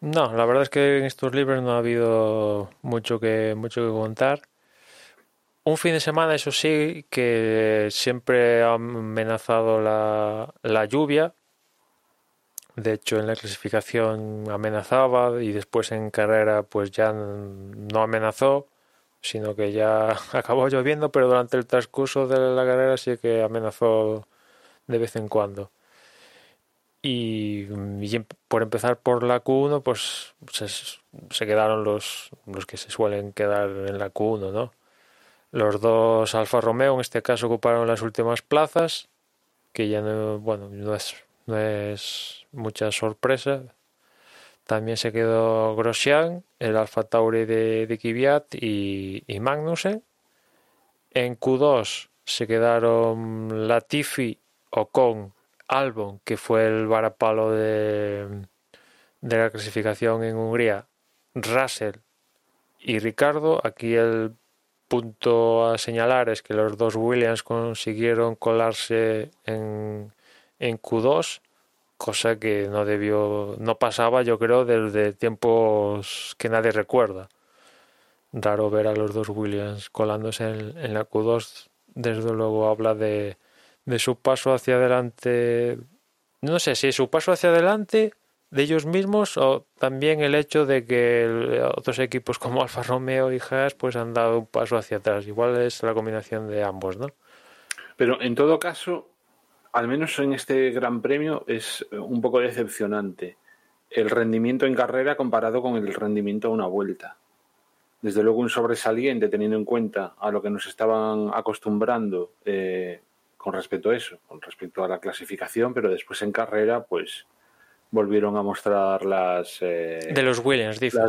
No, la verdad es que en estos libros no ha habido mucho que, mucho que contar. Un fin de semana, eso sí, que siempre ha amenazado la, la lluvia. De hecho, en la clasificación amenazaba y después en carrera pues ya no amenazó. Sino que ya acabó lloviendo, pero durante el transcurso de la carrera sí que amenazó de vez en cuando. Y, por empezar por la Q1, pues se, quedaron los, los que se suelen quedar en la Q1, ¿no? Los dos Alfa Romeo en este caso ocuparon las últimas plazas, que ya no, bueno, no es, no es mucha sorpresa. También se quedó Grosjean, el Alfa Tauri de, de y, y Magnussen. En Q2 se quedaron Latifi, Ocon, Albon, que fue el varapalo de, de la clasificación en Hungría, Russell y Ricardo. Aquí el punto a señalar es que los dos Williams consiguieron colarse en, en Q2 cosa que no debió, no pasaba yo creo desde tiempos que nadie recuerda. Raro ver a los dos Williams colándose en, la Q2, desde luego habla de, de su paso hacia adelante, no sé si su paso hacia adelante de ellos mismos o también el hecho de que otros equipos como Alfa Romeo y Haas pues han dado un paso hacia atrás. Igual es la combinación de ambos, ¿no? Pero en todo caso, al menos en este Gran Premio, es un poco decepcionante el rendimiento en carrera comparado con el rendimiento a una vuelta. Desde luego un sobresaliente teniendo en cuenta a lo que nos estaban acostumbrando eh, con respecto a eso, con respecto a la clasificación, pero después en carrera, pues volvieron a mostrar las... Eh, de los Williams, dices.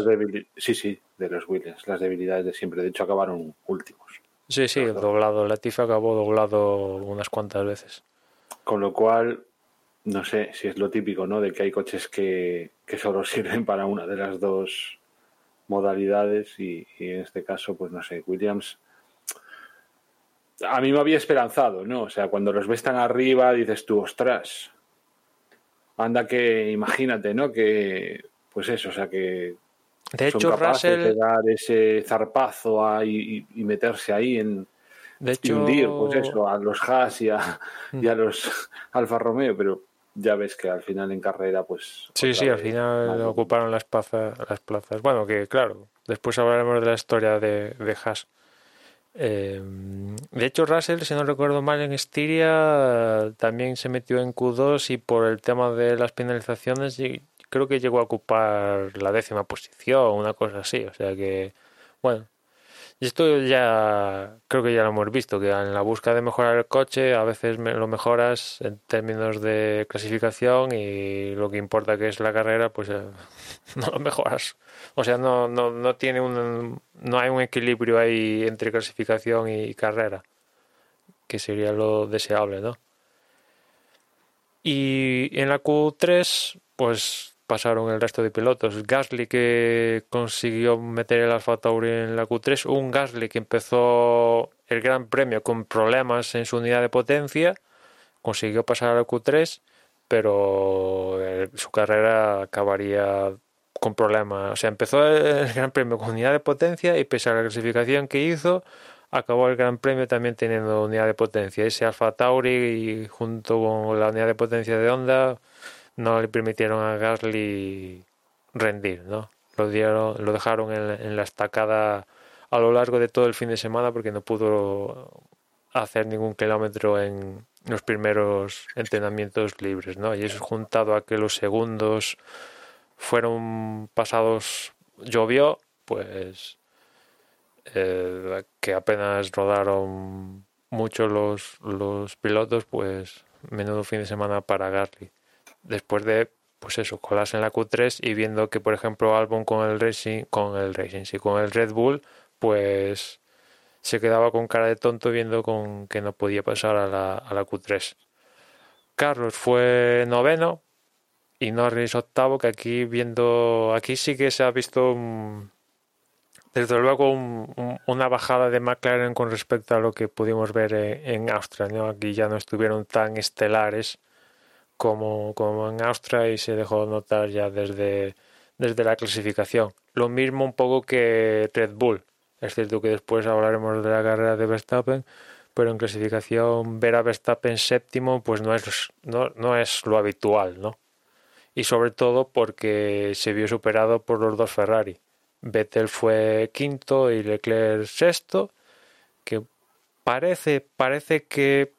sí, sí, de los Williams, las debilidades de siempre. De hecho, acabaron últimos. Sí, sí, doblado. Latifa acabó doblado unas cuantas veces. Con lo cual, no sé si es lo típico, ¿no? De que hay coches que, solo sirven para una de las dos modalidades y, en este caso, pues no sé, Williams a mí me había esperanzado, ¿no? O sea, cuando los ves tan arriba dices tú, ostras, anda que imagínate, ¿no? Que, pues eso, o sea, que de hecho, Russell... de dar ese zarpazo ahí y meterse ahí en, de hecho... hundir, pues eso, a los Haas y a, y a los Alfa Romeo, pero ya ves que al final en carrera, pues. Sí, sí, al final ocuparon las plazas, las plazas. Bueno, que claro, después hablaremos de la historia de, de Haas. Eh, de hecho, Russell, si no recuerdo mal, en Estiria también se metió en Q2 y por el tema de las penalizaciones creo que llegó a ocupar la décima posición, una cosa así. O sea que, bueno, y esto ya creo que ya lo hemos visto, que en la búsqueda de mejorar el coche a veces lo mejoras en términos de clasificación y lo que importa que es la carrera, pues eh, no lo mejoras. O sea, no, no, no tiene un, no hay un equilibrio ahí entre clasificación y carrera, que sería lo deseable, ¿no? Y en la Q3, pues pasaron el resto de pilotos. Gasly que consiguió meter el Alfa Tauri en la Q3, un Gasly que empezó el Gran Premio con problemas en su unidad de potencia, consiguió pasar a la Q3, pero eh, su carrera acabaría con problemas. O sea, empezó el Gran Premio con unidad de potencia y pese a la clasificación que hizo, acabó el Gran Premio también teniendo unidad de potencia. Ese Alfa Tauri junto con la unidad de potencia de Honda no le permitieron a Gasly rendir, ¿no? Lo, dieron, lo dejaron en, la estacada a lo largo de todo el fin de semana porque no pudo hacer ningún kilómetro en los primeros entrenamientos libres, ¿no? Y eso juntado a que los segundos fueron pasados, llovió, pues eh, que apenas rodaron mucho los, los pilotos, pues menudo fin de semana para Gasly después de pues eso, colarse en la Q3 y viendo que por ejemplo Albon con el Racing, con el Racing, sí, con el Red Bull, pues se quedaba con cara de tonto viendo con que no podía pasar a la, a la Q3. Carlos fue noveno y Norris octavo, que aquí viendo, aquí sí que se ha visto desde luego una bajada de McLaren con respecto a lo que pudimos ver en, en Austria, ¿no? Aquí ya no estuvieron tan estelares como, como en Austria y se dejó notar ya desde, desde la clasificación. Lo mismo un poco que Red Bull. Es cierto que después hablaremos de la carrera de Verstappen, pero en clasificación ver a Verstappen séptimo pues no es, no, no es lo habitual, ¿no? Y sobre todo porque se vio superado por los dos Ferrari. Vettel fue quinto y Leclerc sexto, que parece, parece que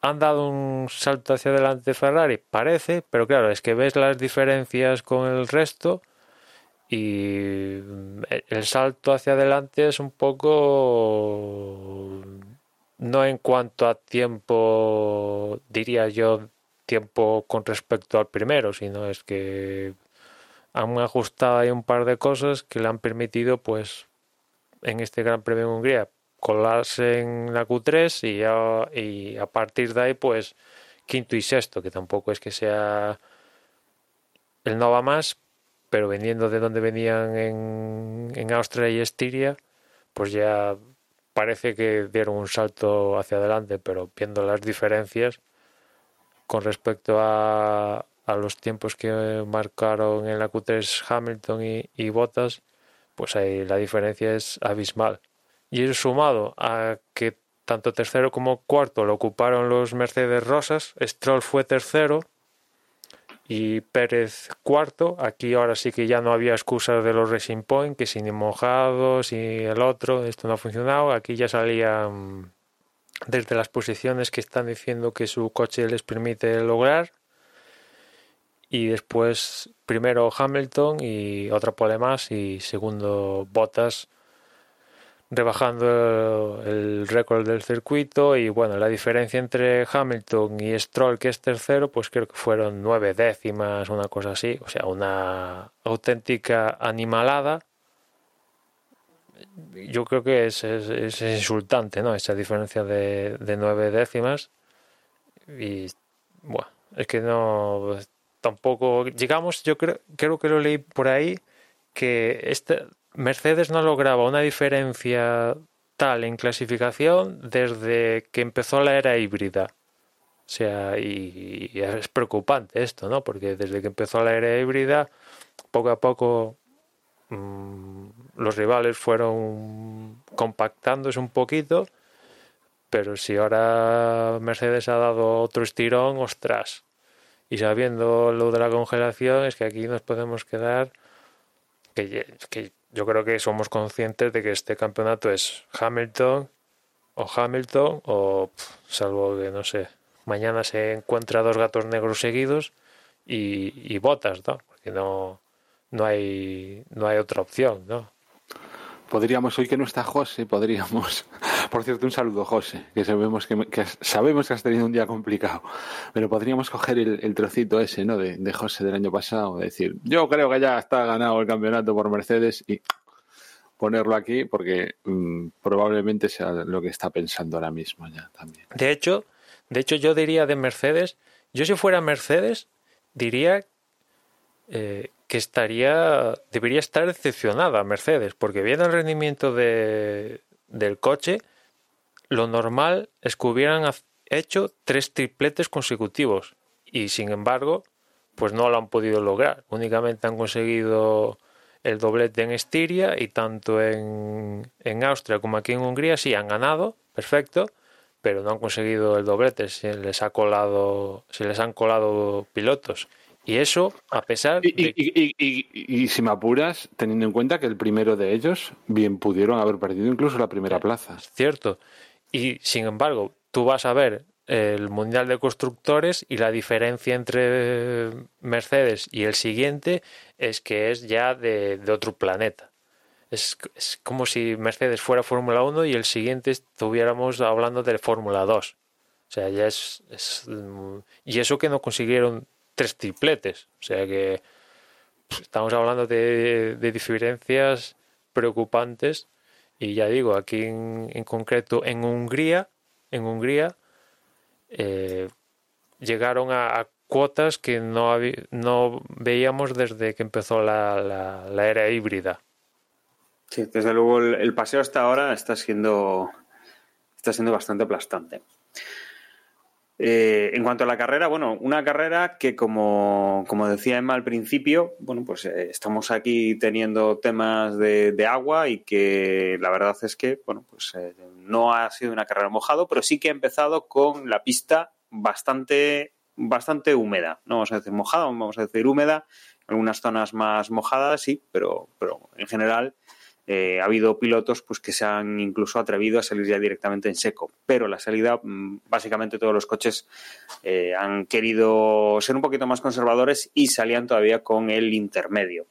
han dado un salto hacia adelante Ferrari, parece, pero claro, es que ves las diferencias con el resto y el salto hacia adelante es un poco no en cuanto a tiempo, diría yo, tiempo con respecto al primero, sino es que han ajustado ahí un par de cosas que le han permitido, pues, en este Gran Premio de Hungría, colarse en la Q3 y, y a partir de ahí, pues, quinto y sexto, que tampoco es que sea el no va más, pero vendiendo de donde venían en, en Austria y Estiria, pues ya parece que dieron un salto hacia adelante, pero viendo las diferencias con respecto a, a los tiempos que marcaron en la Q3 Hamilton y, y Bottas, pues ahí la diferencia es abismal. Y sumado a que tanto tercero como cuarto lo ocuparon los Mercedes Rosas, Stroll fue tercero y Pérez cuarto. Aquí ahora sí que ya no había excusas de los Racing Point, que sin mojados y el otro, esto no ha funcionado. Aquí ya salían desde las posiciones que están diciendo que su coche les permite lograr y después primero Hamilton y otra pole más y segundo Bottas rebajando el récord del circuito y bueno la diferencia entre Hamilton y Stroll que es tercero pues creo que fueron nueve décimas una cosa así o sea una auténtica animalada. Yo creo que es, es, insultante no esa diferencia de, de nueve décimas. Y bueno es que no tampoco llegamos, yo creo, creo que lo leí por ahí, que este, Mercedes no lograba una diferencia tal en clasificación desde que empezó la era híbrida. O sea, y, es preocupante esto, ¿no? Porque desde que empezó la era híbrida, poco a poco mm, los rivales fueron compactándose un poquito, pero si ahora Mercedes ha dado otro estirón, ostras, y sabiendo lo de la congelación, es que aquí nos podemos quedar. Que, que yo creo que somos conscientes de que este campeonato es Hamilton o Hamilton o salvo que no sé mañana se encuentra dos gatos negros seguidos y, y botas no porque no no hay no hay otra opción no podríamos, hoy que no está José, podríamos, por cierto, un saludo José, que sabemos que, sabemos que has tenido un día complicado, pero podríamos coger el, trocito ese, ¿no? De, José del año pasado, decir, yo creo que ya está ganado el campeonato por Mercedes y ponerlo aquí porque mm, probablemente sea lo que está pensando ahora mismo ya también. De hecho, de hecho yo diría de Mercedes, yo si fuera Mercedes diría eh, que estaría debería estar decepcionada Mercedes, porque viendo el rendimiento de, del coche, lo normal es que hubieran hecho tres tripletes consecutivos y sin embargo, pues no lo han podido lograr. Únicamente han conseguido el doblete en Estiria y tanto en, en Austria como aquí en Hungría sí han ganado, perfecto, pero no han conseguido el doblete, se les ha colado, se les han colado pilotos y eso, a pesar y, de... y, si me apuras, teniendo en cuenta que el primero de ellos bien pudieron haber perdido incluso la primera plaza. Cierto. Y sin embargo, tú vas a ver el Mundial de Constructores y la diferencia entre Mercedes y el siguiente es que es ya de, otro planeta. Es, es, como si Mercedes fuera Fórmula 1 y el siguiente estuviéramos hablando de Fórmula 2. O sea, ya es, es... Y eso que no consiguieron tres tripletes. O sea que pues, estamos hablando de, diferencias preocupantes. Y ya digo, aquí en, concreto en Hungría, en Hungría eh, llegaron a, cuotas que no, no veíamos desde que empezó la, la, era híbrida. Sí, desde luego el, el, paseo hasta ahora está siendo, está siendo bastante aplastante. Eh, en cuanto a la carrera, bueno, una carrera que como, como decía Emma al principio, bueno, pues eh, estamos aquí teniendo temas de, agua y que la verdad es que, bueno, pues eh, no ha sido una carrera mojado, pero sí que ha empezado con la pista bastante, bastante húmeda, no vamos a decir mojada, vamos a decir húmeda, algunas zonas más mojadas, sí, pero, pero en general eh, ha habido pilotos pues, que se han incluso atrevido a salir ya directamente en seco. Pero la salida, mm, básicamente todos los coches eh, han querido ser un poquito más conservadores y salían todavía con el intermedio.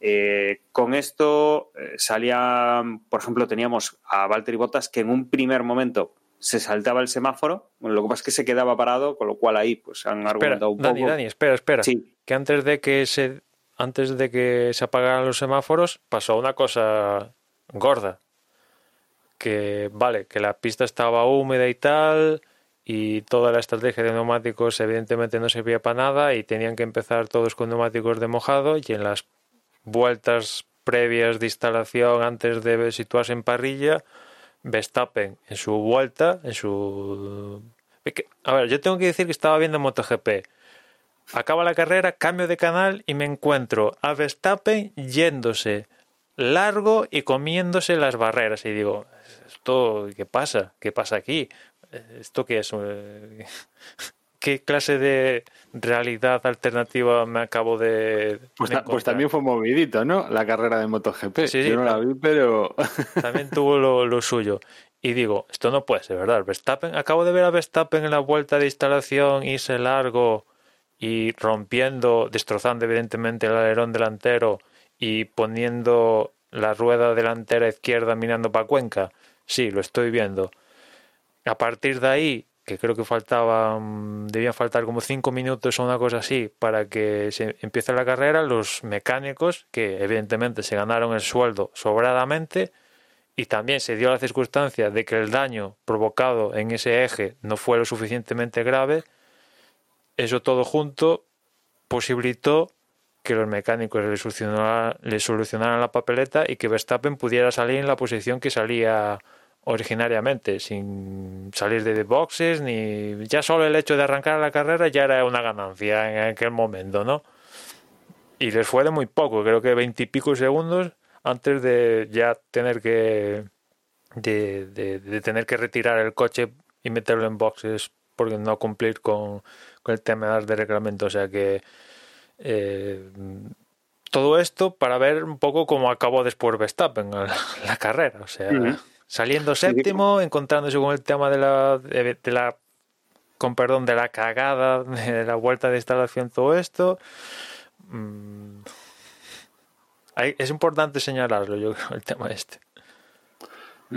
Eh, con esto salía, por ejemplo, teníamos a Valtteri Bottas que en un primer momento se saltaba el semáforo, lo que pasa es que se quedaba parado, con lo cual ahí pues han argumentado un Dani, poco. Dani, espera, espera. Que antes de que se antes de que se apagaran los semáforos, pasó una cosa gorda. Que, vale, que la pista estaba húmeda y tal, y toda la estrategia de neumáticos evidentemente no servía para nada, y tenían que empezar todos con neumáticos de mojado, y en las vueltas previas de instalación antes de situarse en parrilla, Verstappen en su vuelta, en su... A ver, yo tengo que decir que estaba viendo MotoGP Acaba la carrera, cambio de canal y me encuentro a Verstappen yéndose largo y comiéndose las barreras. Y digo, ¿esto qué pasa? ¿Qué pasa aquí? ¿Esto qué es? ¿Qué clase de realidad alternativa me acabo de.? Pues, pues también fue movidito, ¿no? La carrera de MotoGP. Sí, Yo no la vi, pero. También tuvo lo, lo, suyo. Y digo, esto no puede ser, ¿verdad? Verstappen, acabo de ver a Verstappen en la vuelta de instalación, irse largo y rompiendo, destrozando evidentemente el alerón delantero y poniendo la rueda delantera izquierda mirando para Cuenca. Sí, lo estoy viendo. A partir de ahí, que creo que faltaban, debían faltar como cinco minutos o una cosa así para que se empiece la carrera, los mecánicos, que evidentemente se ganaron el sueldo sobradamente, y también se dio la circunstancia de que el daño provocado en ese eje no fue lo suficientemente grave, eso todo junto posibilitó que los mecánicos le solucionaran, la papeleta y que Verstappen pudiera salir en la posición que salía originariamente, sin salir de boxes, ni ya solo el hecho de arrancar la carrera ya era una ganancia en aquel momento, ¿no? Y les fue de muy poco, creo que veintipico segundos antes de ya tener que de, tener que retirar el coche y meterlo en boxes porque no cumplir con el tema de reglamento. O sea que eh, todo esto para ver un poco cómo acabó después Verstappen la, la carrera. O sea, saliendo séptimo, encontrándose con el tema de la, de, la con perdón, de la cagada, de la vuelta de instalación, todo esto. Mm, es importante señalarlo, yo creo, el tema este.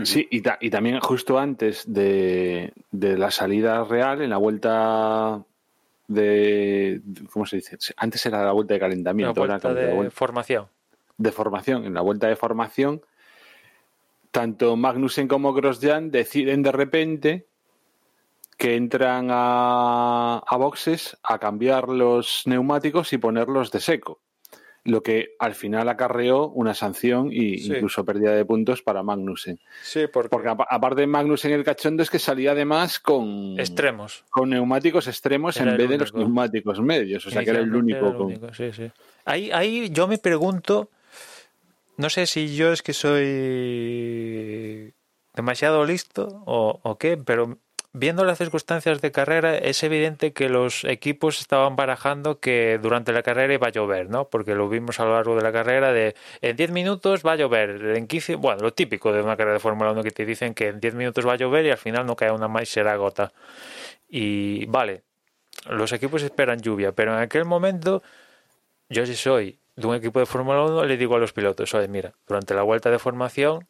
Sí, y, y también justo antes de, de, la salida real, en la vuelta de, ¿cómo se dice? Antes era la vuelta de calentamiento. La vuelta de formación. De formación. En la vuelta de formación, tanto Magnussen como Grosjean deciden de repente que entran a, a boxes a cambiar los neumáticos y ponerlos de seco lo que al final acarreó una sanción e incluso pérdida de puntos para Magnussen. Sí, porque, aparte de Magnussen el cachondo es que salía además con extremos, con neumáticos extremos en vez de los neumáticos medios, o sea que era el único. Ahí, ahí yo me pregunto, no sé si yo es que soy demasiado listo o, o qué, pero viendo las circunstancias de carrera, es evidente que los equipos estaban barajando que durante la carrera iba a llover, ¿no? Porque lo vimos a lo largo de la carrera de en 10 minutos va a llover, en 15, bueno, lo típico de una carrera de Fórmula 1 que te dicen que en 10 minutos va a llover y al final no cae una más y será gota. Y vale, los equipos esperan lluvia, pero en aquel momento yo si soy de un equipo de Fórmula 1 le digo a los pilotos, oye, mira, durante la vuelta de formación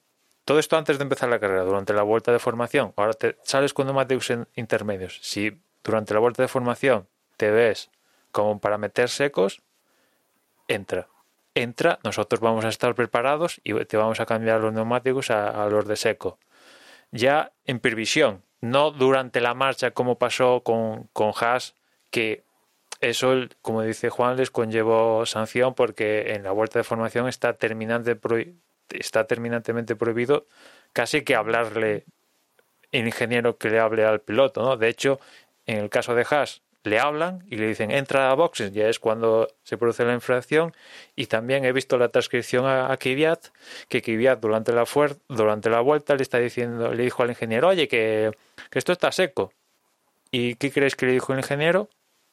todo esto antes de empezar la carrera, durante la vuelta de formación. Ahora te sales con neumáticos intermedios. Si durante la vuelta de formación te ves como para meter secos, entra. Entra, nosotros vamos a estar preparados y te vamos a cambiar los neumáticos a, los de seco. Ya en previsión, no durante la marcha como pasó con, con Haas, que eso, como dice Juan, les conllevó sanción porque en la vuelta de formación está terminante está terminantemente prohibido casi que hablarle el ingeniero que le hable al piloto, ¿no? De hecho, en el caso de Haas le hablan y le dicen entra a boxes, ya es cuando se produce la infracción. Y también he visto la transcripción a, Kvyat que Kvyat durante la durante la vuelta le está diciendo le dijo al ingeniero oye que, que esto está seco y qué crees que le dijo el ingeniero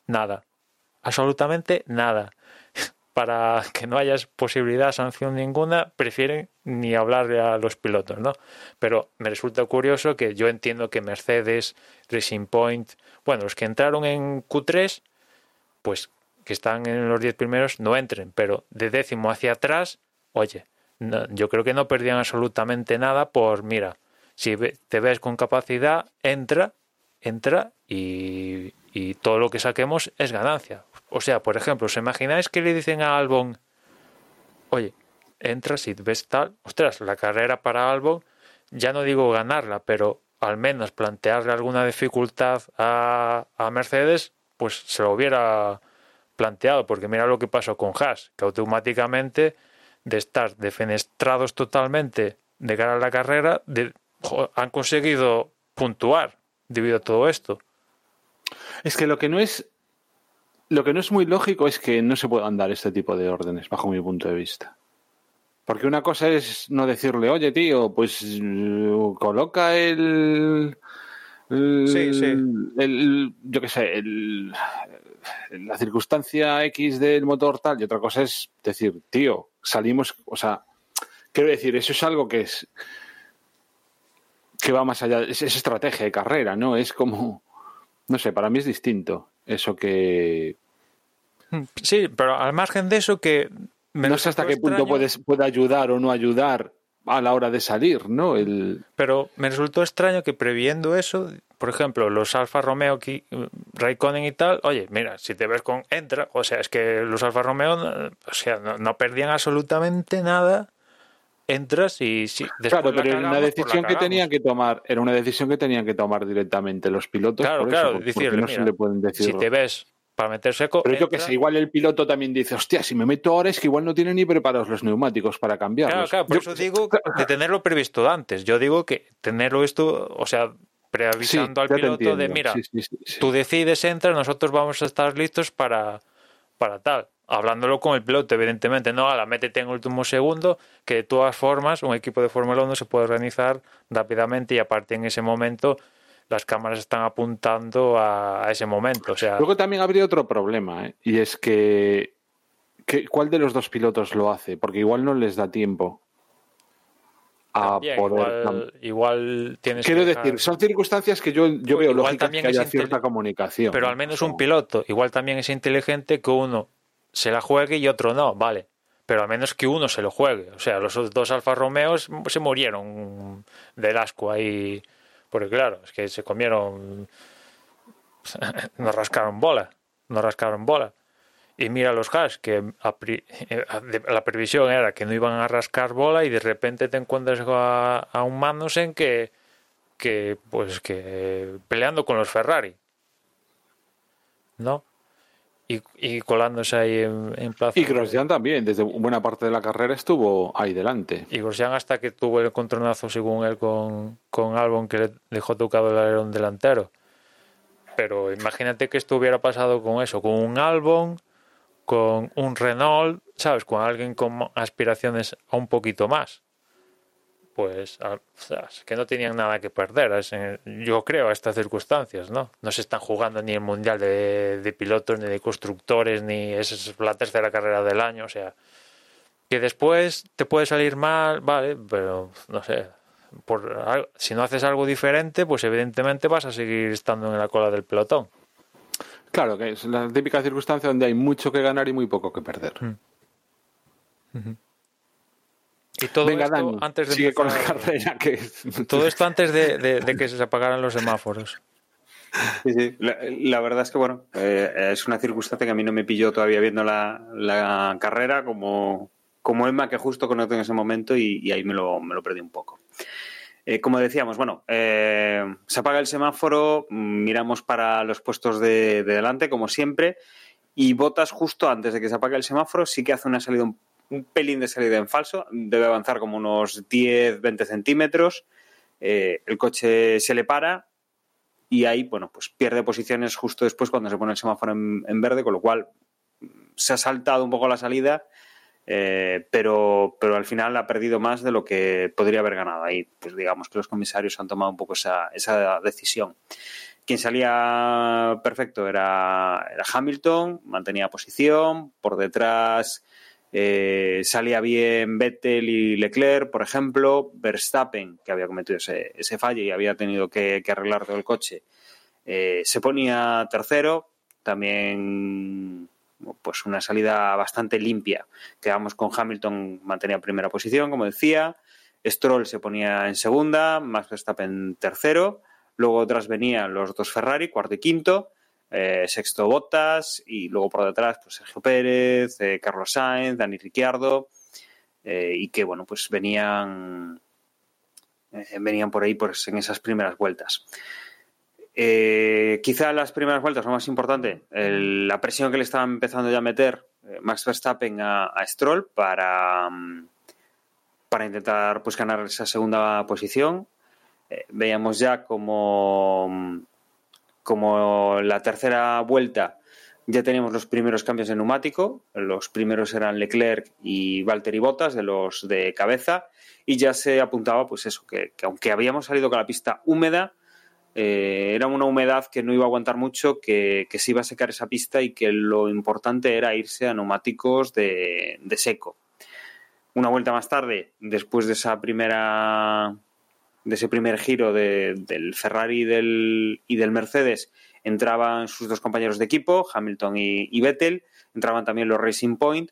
nada. Absolutamente nada para que no haya posibilidad de sanción ninguna, prefieren ni hablarle a los pilotos, ¿no? Pero me resulta curioso que yo entiendo que Mercedes, Racing Point, bueno, los que entraron en Q3, pues que están en los 10 primeros, no entren, pero de décimo hacia atrás, oye, yo creo que no perdían absolutamente nada por, mira, si te ves con capacidad, entra, entra y, y todo lo que saquemos es ganancia. O sea, por ejemplo, ¿os imagináis que le dicen a Albon, oye, entras y ves tal, ostras, la carrera para Albon, ya no digo ganarla, pero al menos plantearle alguna dificultad a, a Mercedes, pues se lo hubiera planteado, porque mira lo que pasó con Haas, que automáticamente de estar defenestrados totalmente de cara a la carrera, han conseguido puntuar debido a todo esto. Es que lo que no es lo que no es muy lógico es que no se puedan dar este tipo de órdenes, bajo mi punto de vista. Porque una cosa es no decirle, oye, tío, pues coloca el. sí, sí. El, yo qué sé, el, la circunstancia X del motor tal, y otra cosa es decir, tío, salimos, o sea, quiero decir, eso es algo que es que va más allá, es, es estrategia de carrera, ¿no? Es como, no sé, para mí es distinto eso que... Sí, pero al margen de eso que... no sé hasta qué punto puedes, puede ayudar o no ayudar a la hora de salir, ¿no? El... Pero me resultó extraño que previendo eso, por ejemplo, los Alfa Romeo, Raikkonen y tal, oye, mira, si te ves con entra, o sea, es que los Alfa Romeo, o sea, no, perdían absolutamente nada. Entras y sí, claro, pero era una decisión que tenían que tomar, era una decisión que tenían que tomar directamente los pilotos. Claro, claro, no se le pueden decir. Si te ves para meter seco. Pero yo que sé, igual el piloto también dice, hostia, si me meto ahora es que igual no tiene ni preparados los neumáticos para cambiarlos. Claro, claro, por eso digo de tenerlo previsto antes. Yo digo que tenerlo esto, o sea, preavisando al piloto de, mira, tú decides, entra, nosotros vamos a estar listos para, para tal. Hablándolo con el piloto, evidentemente, no, a la métete en último segundo, que de todas formas un equipo de Fórmula 1 se puede organizar rápidamente y aparte en ese momento las cámaras están apuntando a, ese momento. O sea... Luego también habría otro problema, ¿eh? y es que, ¿cuál de los dos pilotos lo hace? Porque igual no les da tiempo a poder. Igual, tienes Quiero decir, son circunstancias que yo, yo veo lógicas que haya cierta comunicación. Pero al menos un piloto, igual también es inteligente que uno se la juegue y otro no, vale. Pero al menos que uno se lo juegue. O sea, los dos Alfa Romeos se murieron del asco ahí porque claro, es que se comieron, nos rascaron bola, nos rascaron bola. Y mira los hash, que la previsión era que no iban a rascar bola y de repente te encuentras a, un Magnussen que, que, pues que peleando con los Ferrari. ¿No? Y, colándose ahí en, plaza. Y Grosjean también, desde buena parte de la carrera estuvo ahí delante. Y Grosjean hasta que tuvo el contronazo, según él, con, con Albon, que le dejó tocado el alerón delantero. Pero imagínate que esto hubiera pasado con eso, con un Albon, con un Renault, ¿sabes? Con alguien con aspiraciones a un poquito más pues que no tenían nada que perder, yo creo, a estas circunstancias, ¿no? No se están jugando ni el Mundial de, pilotos, ni de constructores, ni es la tercera carrera del año, o sea, que después te puede salir mal, vale, pero no sé, por, si no haces algo diferente, pues evidentemente vas a seguir estando en la cola del pelotón. Claro, que es la típica circunstancia donde hay mucho que ganar y muy poco que perder. Mm. Y todo esto antes de con la carrera. Que... Todo esto antes de, que se apagaran los semáforos. Sí, sí. La, verdad es que, bueno, eh, es una circunstancia que a mí no me pilló todavía viendo la, carrera como, como Emma, que justo conozco en ese momento y, ahí me lo, me lo, perdí un poco. Eh, como decíamos, bueno, eh, se apaga el semáforo, miramos para los puestos de, de delante, como siempre, y botas justo antes de que se apague el semáforo, sí que hace una salida un un pelín de salida en falso, debe avanzar como unos 10, 20 centímetros, eh, el coche se le para y ahí, bueno, pues pierde posiciones justo después cuando se pone el semáforo en, verde, con lo cual se ha saltado un poco la salida, eh, pero, pero al final ha perdido más de lo que podría haber ganado. Ahí, pues digamos que los comisarios han tomado un poco esa, esa decisión. quien salía perfecto era, Hamilton, mantenía posición, por detrás eh, salía bien Vettel y Leclerc, por ejemplo, Verstappen, que había cometido ese, fallo y había tenido que, arreglar todo el coche, eh, se ponía tercero, también pues una salida bastante limpia. Quedamos con Hamilton, mantenía primera posición, como decía, Stroll se ponía en segunda, Max Verstappen tercero, Luego otras venían los dos Ferrari, cuarto y quinto, eh, sexto Bottas y luego por detrás pues Sergio Pérez, eh, Carlos Sainz, Dani Ricciardo eh, y que bueno pues venían venían por ahí pues en esas primeras vueltas. quizá las primeras vueltas lo más importante, la presión que le estaba empezando ya a meter Max Verstappen a, a Stroll para, para intentar pues ganar esa segunda posición veíamos ya como, como la tercera vuelta ya teníamos los primeros cambios de neumático. Los primeros eran Leclerc y Valtteri Bottas, de los de cabeza. Y ya se apuntaba, pues eso, que, aunque habíamos salido con la pista húmeda, eh, era una humedad que no iba a aguantar mucho, que, se iba a secar esa pista y que lo importante era irse a neumáticos de seco. Una vuelta más tarde, después de esa primera de ese primer giro del Ferrari y del, y del Mercedes entraban sus dos compañeros de equipo, Hamilton y, Vettel, entraban también los Racing Point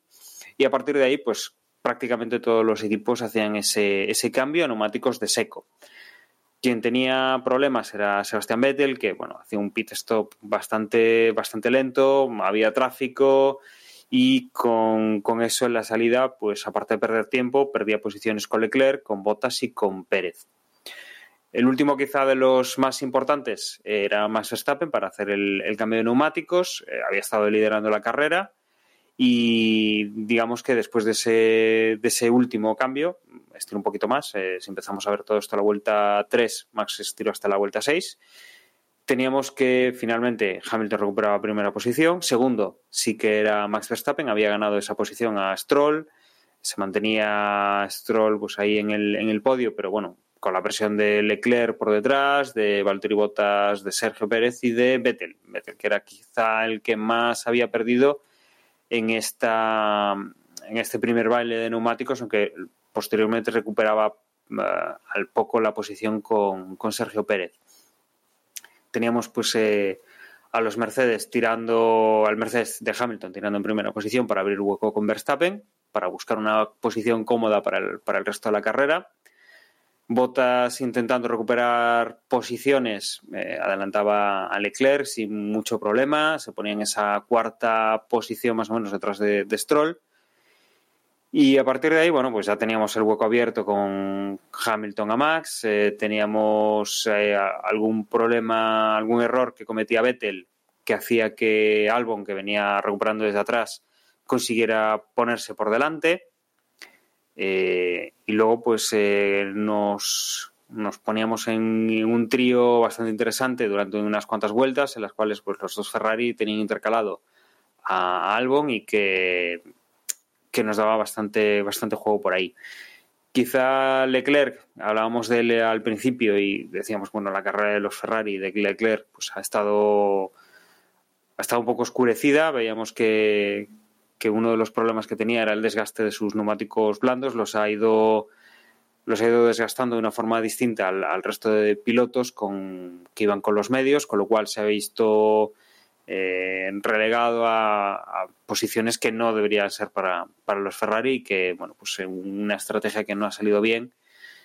y a partir de ahí pues prácticamente todos los equipos hacían ese, ese cambio a neumáticos de seco. Quien tenía problemas era Sebastián Vettel, que bueno, hacía un pit stop bastante, bastante lento, había tráfico y con, con, eso en la salida, pues aparte de perder tiempo, perdía posiciones con Leclerc, con Bottas y con Pérez. El último quizá de los más importantes era Max Verstappen para hacer el, cambio de neumáticos. Eh, había estado liderando la carrera y digamos que después de ese, último cambio, estiró un poquito más, eh, si empezamos a ver todo esto a la vuelta 3, Max estiró hasta la vuelta 6. Teníamos que finalmente Hamilton recuperaba primera posición. Segundo, sí que era Max Verstappen, había ganado esa posición a Stroll. Se mantenía Stroll pues ahí en el podio, pero bueno, con la presión de Leclerc por detrás, de Valtteri Bottas, de Sergio Pérez y de Vettel. Vettel, que era quizá el que más había perdido en, esta, en este primer baile de neumáticos, aunque posteriormente recuperaba eh, al poco la posición con, Sergio Pérez. Teníamos pues eh, a los Mercedes tirando, al Mercedes de Hamilton tirando en primera posición para abrir hueco con Verstappen, para buscar una posición cómoda para el, para el resto de la carrera Botas intentando recuperar posiciones, eh, adelantaba a Leclerc sin mucho problema, se ponía en esa cuarta posición más o menos detrás de, Stroll. Y a partir de ahí, bueno, pues ya teníamos el hueco abierto con Hamilton a Max, eh, teníamos eh, algún problema, algún error que cometía Vettel que hacía que Albon, que venía recuperando desde atrás, consiguiera ponerse por delante. Eh, y luego, pues eh, nos, nos, poníamos en un trío bastante interesante durante unas cuantas vueltas, en las cuales pues, los dos Ferrari tenían intercalado a Albon y que, que nos daba bastante, bastante juego por ahí. Quizá Leclerc, hablábamos de él al principio y decíamos, bueno, la carrera de los Ferrari de Leclerc pues, ha estado ha estado un poco oscurecida. Veíamos que, que uno de los problemas que tenía era el desgaste de sus neumáticos blandos, los ha ido los ha ido desgastando de una forma distinta al, resto de pilotos con, que iban con los medios, con lo cual se ha visto eh, relegado a, posiciones que no deberían ser para, para los Ferrari y que, bueno, pues una estrategia que no ha salido bien,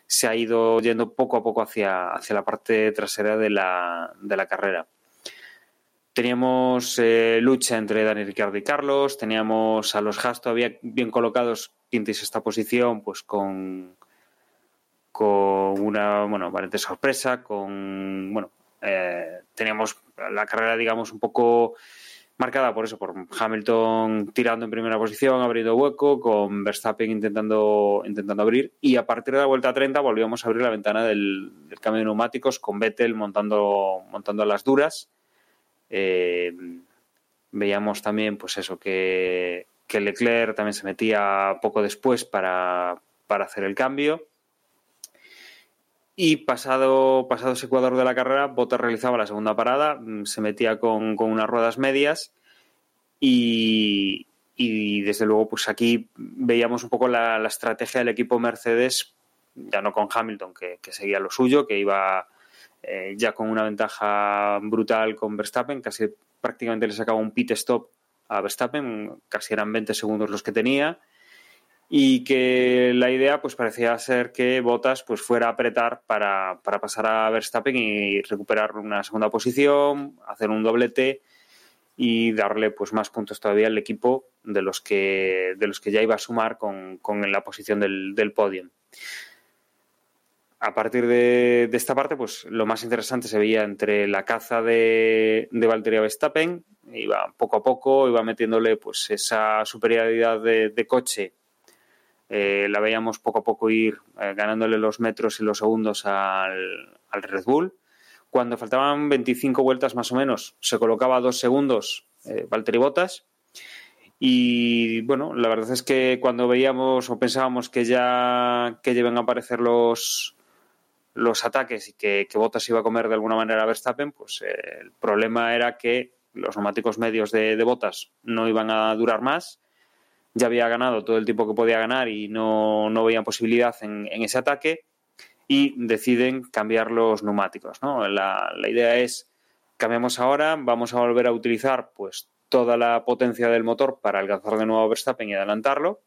se ha ido yendo poco a poco hacia, hacia la parte trasera de la, de la carrera. Teníamos eh, lucha entre Dani Ricciardo y Carlos, teníamos a los Haas todavía bien colocados, quinta y esta posición, pues con, con una, bueno, aparente sorpresa, con, bueno, eh, teníamos la carrera, digamos, un poco marcada por eso, por Hamilton tirando en primera posición, abriendo hueco, con Verstappen intentando, intentando abrir, y a partir de la vuelta 30 volvíamos a abrir la ventana del, del cambio de neumáticos, con Vettel montando, montando las duras eh, veíamos también, pues eso, que, que, Leclerc también se metía poco después para, hacer el cambio. Y pasado, pasado ese Ecuador de la carrera, Bottas realizaba la segunda parada, mm, se metía con, unas ruedas medias y, desde luego pues aquí veíamos un poco la, estrategia del equipo Mercedes, ya no con Hamilton, que, seguía lo suyo, que iba eh, ya con una ventaja brutal con Verstappen, casi prácticamente le sacaba un pit stop a Verstappen, casi eran 20 segundos los que tenía y que la idea pues parecía ser que Bottas pues fuera a apretar para, pasar a Verstappen y recuperar una segunda posición, hacer un doblete y darle pues más puntos todavía al equipo de los que de los que ya iba a sumar con, la posición del, del podio. A partir de, esta parte, pues lo más interesante se veía entre la caza de, de Valtteri Verstappen, iba poco a poco, iba metiéndole pues esa superioridad de coche eh, la veíamos poco a poco ir eh, ganándole los metros y los segundos al, Red Bull. Cuando faltaban 25 vueltas más o menos, se colocaba dos segundos eh, Valtteri Bottas. Y bueno, la verdad es que cuando veíamos o pensábamos que ya que lleven a aparecer los, los ataques y que, que Bottas iba a comer de alguna manera a Verstappen, pues el problema era que los neumáticos medios de, de Bottas no iban a durar más ya había ganado todo el tiempo que podía ganar y no, no veían posibilidad en, ese ataque y deciden cambiar los neumáticos. ¿no? La, idea es, cambiamos ahora, vamos a volver a utilizar pues toda la potencia del motor para alcanzar de nuevo a Verstappen y adelantarlo.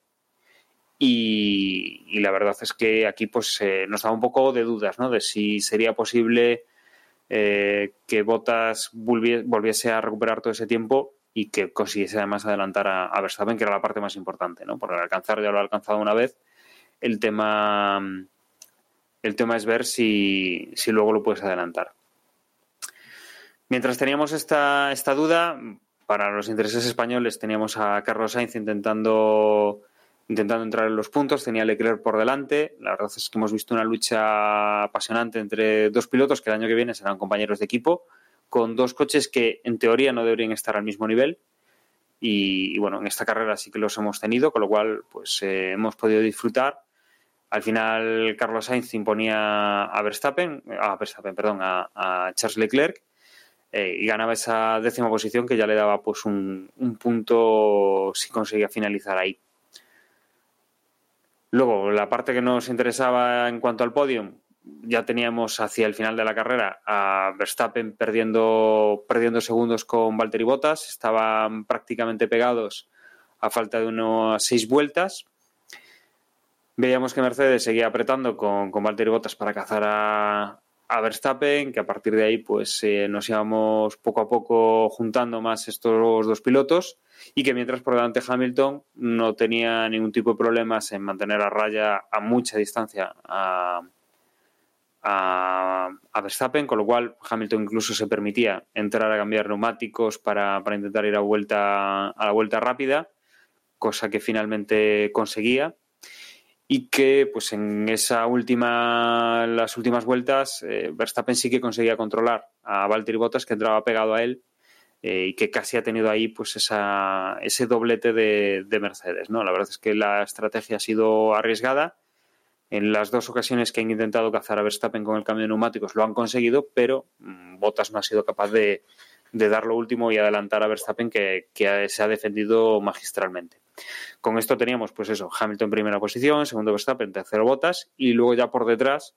Y, la verdad es que aquí pues eh, nos da un poco de dudas ¿no? de si sería posible eh, que Bottas volviese a recuperar todo ese tiempo y que consiguiese además adelantar a, Verstappen, que era la parte más importante, ¿no? Porque alcanzar ya lo ha alcanzado una vez. El tema, el tema es ver si, si luego lo puedes adelantar. Mientras teníamos esta, esta duda, para los intereses españoles teníamos a Carlos Sainz intentando, intentando entrar en los puntos, tenía Leclerc por delante. La verdad es que hemos visto una lucha apasionante entre dos pilotos que el año que viene serán compañeros de equipo con dos coches que en teoría no deberían estar al mismo nivel. Y, bueno, en esta carrera sí que los hemos tenido, con lo cual pues eh, hemos podido disfrutar. Al final Carlos Sainz imponía a Verstappen, a Verstappen, perdón, a, Charles Leclerc eh, y ganaba esa décima posición que ya le daba pues un, un punto si conseguía finalizar ahí. Luego, la parte que nos interesaba en cuanto al podio, ya teníamos hacia el final de la carrera a Verstappen perdiendo, perdiendo segundos con Valtteri Bottas, estaban prácticamente pegados a falta de unas seis vueltas. Veíamos que Mercedes seguía apretando con, con Valtteri Bottas para cazar a, a Verstappen, que a partir de ahí pues eh, nos íbamos poco a poco juntando más estos dos pilotos y que mientras por delante Hamilton no tenía ningún tipo de problemas en mantener a raya a mucha distancia a, a, Verstappen, con lo cual Hamilton incluso se permitía entrar a cambiar neumáticos para, intentar ir a, vuelta, a la vuelta rápida, cosa que finalmente conseguía y que pues en esa última las últimas vueltas eh, Verstappen sí que conseguía controlar a Valtteri Bottas que entraba pegado a él eh, y que casi ha tenido ahí pues esa, ese doblete de, de, Mercedes no la verdad es que la estrategia ha sido arriesgada en las dos ocasiones que han intentado cazar a Verstappen con el cambio de neumáticos lo han conseguido, pero mm, Bottas no ha sido capaz de, dar lo último y adelantar a Verstappen que, se ha defendido magistralmente. Con esto teníamos, pues eso, Hamilton en primera posición, segundo Verstappen, tercero Bottas y luego ya por detrás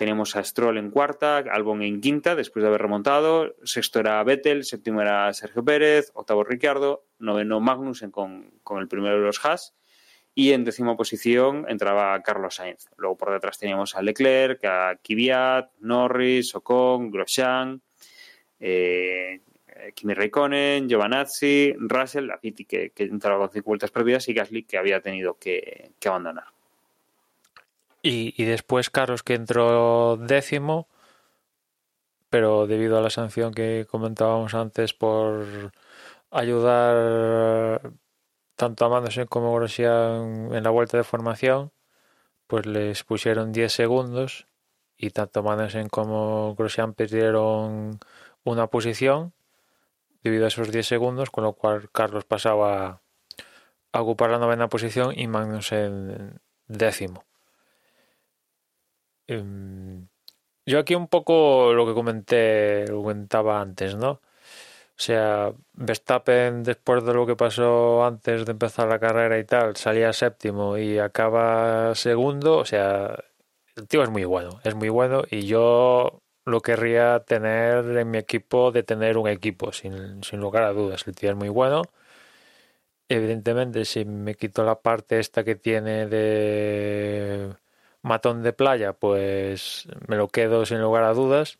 teníamos a Stroll en cuarta, Albon en quinta después de haber remontado, sexto era Vettel, séptimo era Sergio Pérez, octavo Ricciardo, noveno Magnussen con, con el primero de los Haas y en décima posición entraba Carlos Sainz. Luego por detrás teníamos a Leclerc, a Kvyat, Norris, Ocon, Grosjean, eh, Kimi Raikkonen, Giovanazzi, Russell, la que, que entraba con cinco vueltas perdidas y Gasly que había tenido que, abandonar. Y, después Carlos que entró décimo, pero debido a la sanción que comentábamos antes por ayudar tanto a Magnussen como Grosjean en la vuelta de formación, pues les pusieron 10 segundos y tanto Magnussen como Grosjean perdieron una posición debido a esos 10 segundos, con lo cual Carlos pasaba a ocupar la novena posición y Magnussen décimo. Em, yo aquí un poco lo que comenté, lo comentaba antes, ¿no? O sea, Verstappen, después de lo que pasó antes de empezar la carrera y tal, salía séptimo y acaba segundo. O sea, el tío es muy bueno, es muy bueno y yo lo querría tener en mi equipo de tener un equipo, sin, sin lugar a dudas. El tío es muy bueno. Evidentemente, si me quito la parte esta que tiene de matón de playa, pues me lo quedo sin lugar a dudas.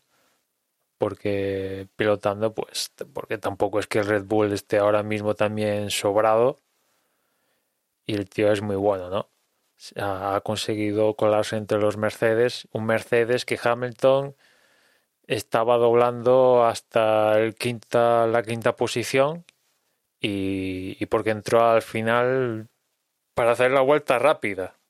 Porque pilotando, pues, porque tampoco es que el Red Bull esté ahora mismo también sobrado. Y el tío es muy bueno, ¿no? Ha conseguido colarse entre los Mercedes. Un Mercedes que Hamilton estaba doblando hasta el quinta, la quinta posición y, porque entró al final para hacer la vuelta rápida.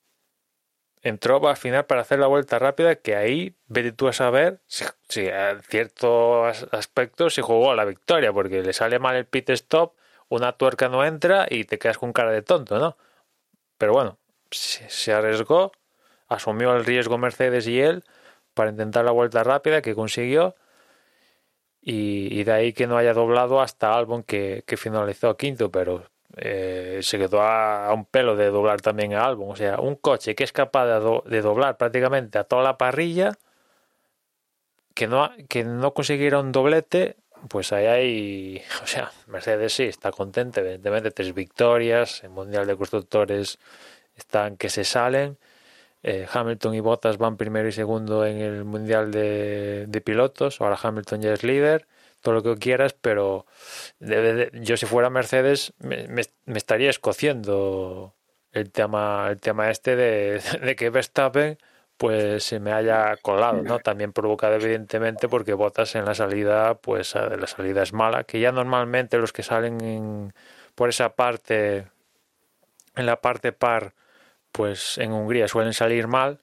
Entró al final para hacer la vuelta rápida, que ahí vete tú a saber si, en ciertos aspectos se jugó a la victoria, porque le sale mal el pit stop, una tuerca no entra y te quedas con cara de tonto, ¿no? Pero bueno, se arriesgó, asumió el riesgo Mercedes y él para intentar la vuelta rápida que consiguió y, de ahí que no haya doblado hasta Albon que, que finalizó quinto, pero eh, se quedó a, un pelo de doblar también a Albon. O sea, un coche que es capaz de, doblar prácticamente a toda la parrilla, que no, que no consiguiera un doblete, pues ahí hay, o sea, Mercedes sí está contenta, evidentemente, tres victorias, el Mundial de Constructores están que se salen eh, Hamilton y Bottas van primero y segundo en el Mundial de, Pilotos. Ahora Hamilton ya es líder, todo lo que quieras, pero yo si fuera Mercedes me, estaría escociendo el tema, el tema este de, que Verstappen pues se me haya colado, ¿no? También provocado evidentemente porque Bottas en la salida, pues la salida es mala, que ya normalmente los que salen por esa parte, en la parte par, pues en Hungría suelen salir mal,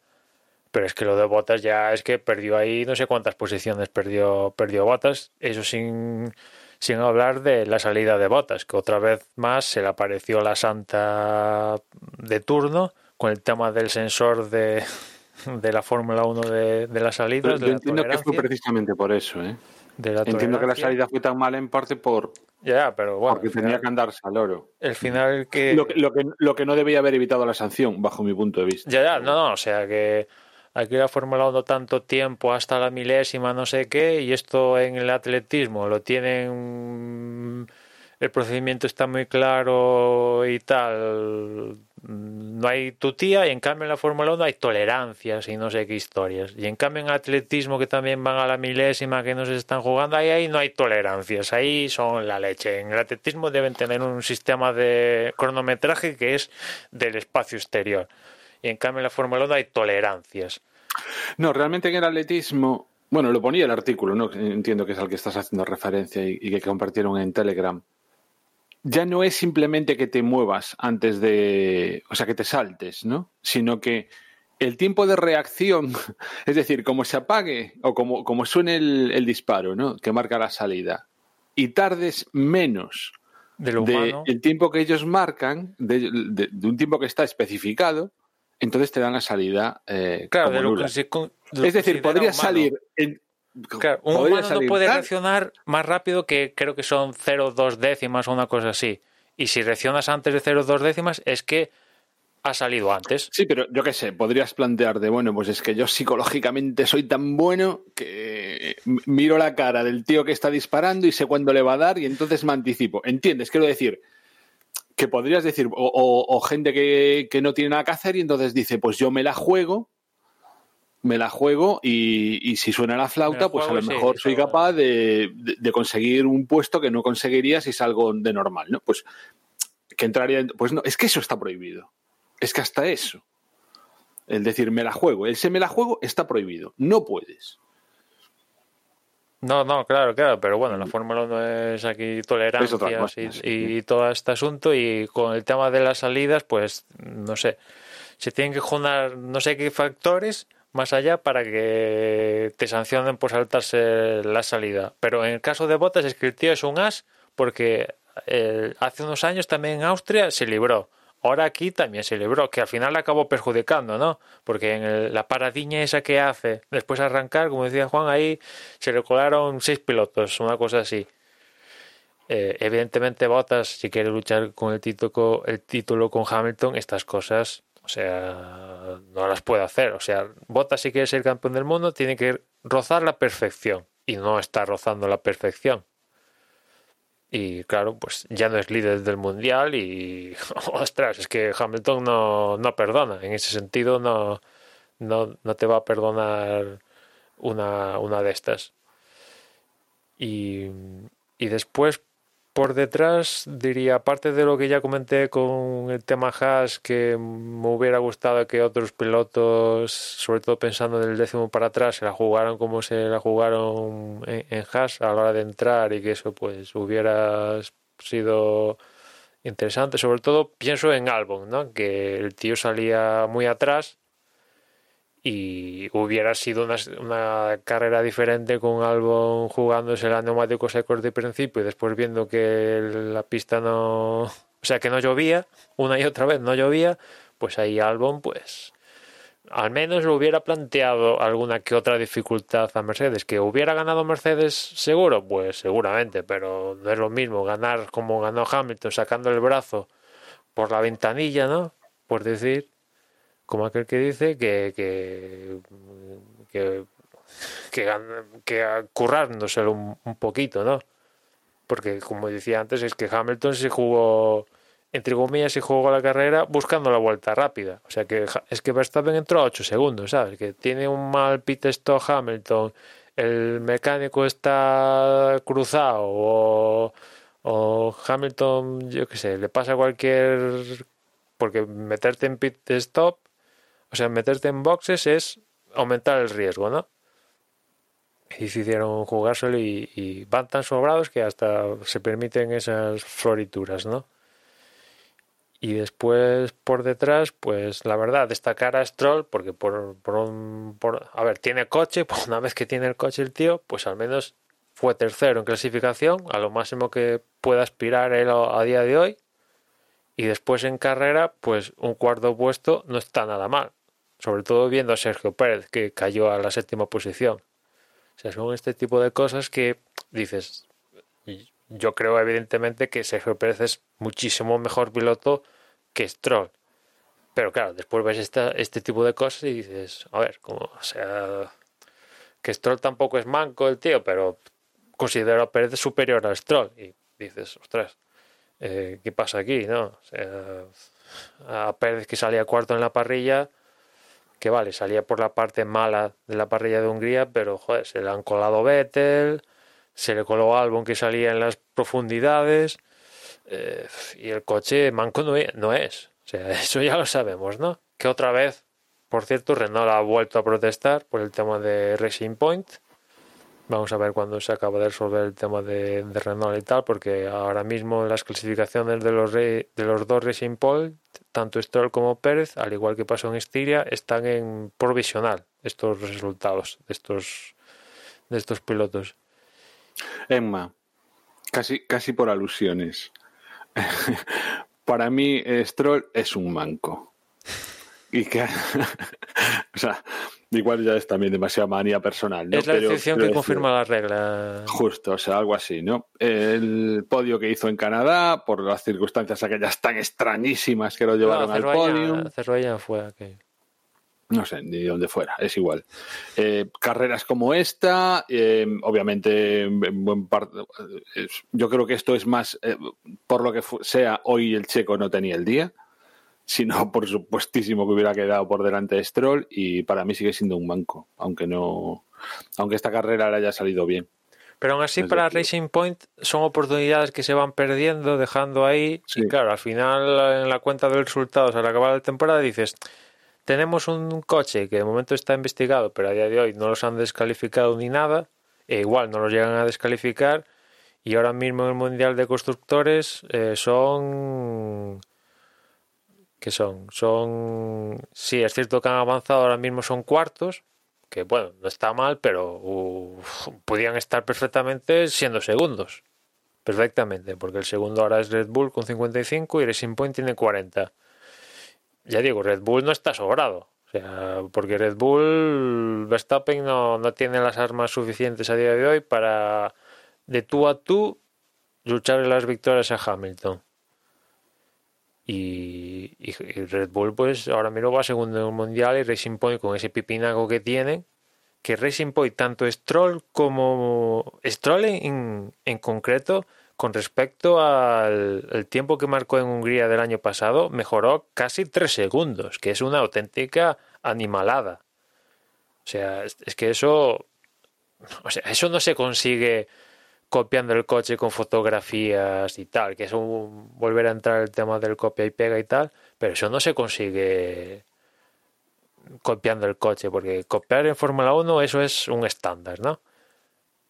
pero es que lo de Botas ya es que perdió ahí no sé cuántas posiciones perdió, perdió Botas, eso sin, sin hablar de la salida de Botas, que otra vez más se le apareció la santa de turno con el tema del sensor de, de la Fórmula 1 de, de las salidas. yo entiendo que fue precisamente por eso, ¿eh? Entiendo que la salida fue tan mala en parte por, ya, pero bueno. Porque tenía que andarse al oro. El final que... Lo, que... lo, que... no debía haber evitado la sanción, bajo mi punto de vista. Ya, ya, no, no, o sea que aquí la Fórmula 1 tanto tiempo hasta la milésima, no sé qué, y esto en el atletismo lo tienen. El procedimiento está muy claro y tal no hay tutía y en cambio en la Fórmula 1 hay tolerancias y no sé qué historias. Y en cambio en atletismo que también van a la milésima que no se están jugando, ahí, ahí no hay tolerancias, ahí son la leche. En el atletismo deben tener un sistema de cronometraje que es del espacio exterior. Y en cambio en la Fórmula 1 hay tolerancias. No, realmente en el atletismo, bueno, lo ponía el artículo, ¿no? Entiendo que es al que estás haciendo referencia y que compartieron en Telegram ya no es simplemente que te muevas antes de, o sea, que te saltes, ¿no? Sino que el tiempo de reacción, es decir, como se apague o como, como suene el, disparo, ¿no? Que marca la salida, y tardes menos de, el tiempo que ellos marcan, de, un tiempo que está especificado, entonces te dan la salida. Eh, claro, de lo es decir, podría salir en, un humano no puede reaccionar más rápido que creo que son 0,2 décimas o una cosa así. Y si reaccionas antes de 0,2 décimas es que ha salido antes. Sí, pero yo qué sé, podrías plantear de, bueno, pues es que yo psicológicamente soy tan bueno que miro la cara del tío que está disparando y sé cuándo le va a dar y entonces me anticipo. ¿Entiendes? Quiero decir, que podrías decir, o, gente que, que, no tiene nada que hacer y entonces dice, pues yo me la juego me la juego y, si suena la flauta, pues a lo mejor soy capaz de, conseguir un puesto que no conseguiría si salgo de normal, ¿no? Pues que entraría, pues no, es que eso está prohibido. Es que hasta eso. El decir me la juego, el se me la juego está prohibido. No puedes. No, no, claro, claro, pero bueno, la Fórmula 1 es aquí tolerancia y, y, todo este asunto y con el tema de las salidas, pues no sé, se tienen que juntar no sé qué factores más allá para que te sancionen por saltarse la salida. Pero en el caso de Botas es que el tío es un as porque eh, hace unos años también en Austria se libró. Ahora aquí también celebró, que al final acabó perjudicando, ¿no? Porque en la paradiña esa que hace, después de arrancar, como decía Juan, ahí se le colaron seis pilotos, una cosa así. Eh, evidentemente Bottas, si quiere luchar con el título, el título con Hamilton, estas cosas, o sea, no las puede hacer. O sea, Bottas si quiere ser campeón del mundo, tiene que rozar la perfección. Y no está rozando la perfección. Y claro, pues ya no es líder del mundial y ostras, es que Hamilton no, no perdona. En ese sentido no, no, no te va a perdonar una, una de estas. Y, y después, por detrás, diría, aparte de lo que ya comenté con el tema Haas, que me hubiera gustado que otros pilotos, sobre todo pensando en el décimo para atrás, se la jugaran como se la jugaron en, en Haas a la hora de entrar y que eso pues hubiera sido interesante. Sobre todo pienso en Albon, ¿no? que el tío salía muy atrás y hubiera sido una, carrera diferente con Albon jugándose la neumático secos de principio y después viendo que la pista no, o sea, que no llovía, una y otra vez no llovía, pues ahí Albon, pues al menos lo hubiera planteado alguna que otra dificultad a Mercedes. ¿Que hubiera ganado Mercedes seguro? Pues seguramente, pero no es lo mismo ganar como ganó Hamilton sacando el brazo por la ventanilla, ¿no? Por decir, como aquel que dice que que, que, que, que currándoselo un, un, poquito, ¿no? Porque como decía antes, es que Hamilton se jugó, entre comillas, se jugó la carrera buscando la vuelta rápida. O sea que es que Verstappen entró a 8 segundos, ¿sabes? Que tiene un mal pit stop Hamilton, el mecánico está cruzado o, o Hamilton, yo qué sé, le pasa cualquier... Porque meterte en pit stop o sea, meterte en boxes es aumentar el riesgo, ¿no? Y decidieron jugárselo y, y, van tan sobrados que hasta se permiten esas florituras, ¿no? Y después por detrás, pues la verdad, destacar a Stroll, porque por, por un. Por, a ver, tiene coche, pues una vez que tiene el coche el tío, pues al menos fue tercero en clasificación, a lo máximo que pueda aspirar él a día de hoy. Y después en carrera, pues un cuarto puesto no está nada mal sobre todo viendo a Sergio Pérez, que cayó a la séptima posición. O sea, son este tipo de cosas que dices, yo creo evidentemente que Sergio Pérez es muchísimo mejor piloto que Stroll. Pero claro, después ves este tipo de cosas y dices, a ver, como, o sea, que Stroll tampoco es manco el tío, pero considero a Pérez superior a Stroll. Y dices, ostras, eh, ¿qué pasa aquí? no o sea, A Pérez que salía cuarto en la parrilla, que vale, salía por la parte mala de la parrilla de Hungría, pero joder, se le han colado Vettel, se le coló Albon que salía en las profundidades, eh, y el coche manco no es. O sea, eso ya lo sabemos, ¿no? Que otra vez, por cierto, Renault ha vuelto a protestar por el tema de Racing Point. Vamos a ver cuándo se acaba de resolver el tema de, Renault y tal, porque ahora mismo las clasificaciones de los, de los dos Racing Point tanto Stroll como Pérez, al igual que pasó en Estiria, están en provisional estos resultados de estos, de estos pilotos. Emma, casi, casi por alusiones. Para mí, Stroll es un manco. Y que, o sea, Igual ya es también demasiada manía personal. ¿no? Es la excepción que confirma la regla. Justo, o sea, algo así, ¿no? El podio que hizo en Canadá, por las circunstancias aquellas tan extrañísimas que lo llevaron no, al podio. Fue aquel. No sé, ni dónde fuera, es igual. Eh, carreras como esta, eh, obviamente, en buen parte, eh, yo creo que esto es más, eh, por lo que sea, hoy el checo no tenía el día sino por supuestísimo que hubiera quedado por delante de Stroll y para mí sigue siendo un banco, aunque no, aunque esta carrera le haya salido bien. Pero aún así para Racing Point son oportunidades que se van perdiendo, dejando ahí. Sí. Y claro, al final en la cuenta de resultados al acabar la temporada dices, tenemos un coche que de momento está investigado, pero a día de hoy no los han descalificado ni nada, e igual no los llegan a descalificar, y ahora mismo en el Mundial de Constructores eh, son son, son, sí, es cierto que han avanzado, ahora mismo son cuartos, que bueno, no está mal, pero uh, podían estar perfectamente siendo segundos, perfectamente, porque el segundo ahora es Red Bull con 55 y Racing Point tiene 40. ya digo, Red Bull no está sobrado. O sea, porque Red Bull, Verstappen no, no tiene las armas suficientes a día de hoy para de tú a tú luchar en las victorias a Hamilton. Y, Red Bull, pues ahora mismo va segundo en el mundial y Racing Point con ese pipinaco que tienen, que Racing Point, tanto Stroll como Stroll en, en concreto, con respecto al tiempo que marcó en Hungría del año pasado, mejoró casi tres segundos, que es una auténtica animalada. O sea, es que eso, o sea, eso no se consigue copiando el coche con fotografías y tal, que es un, volver a entrar el tema del copia y pega y tal, pero eso no se consigue copiando el coche, porque copiar en Fórmula 1 eso es un estándar, ¿no?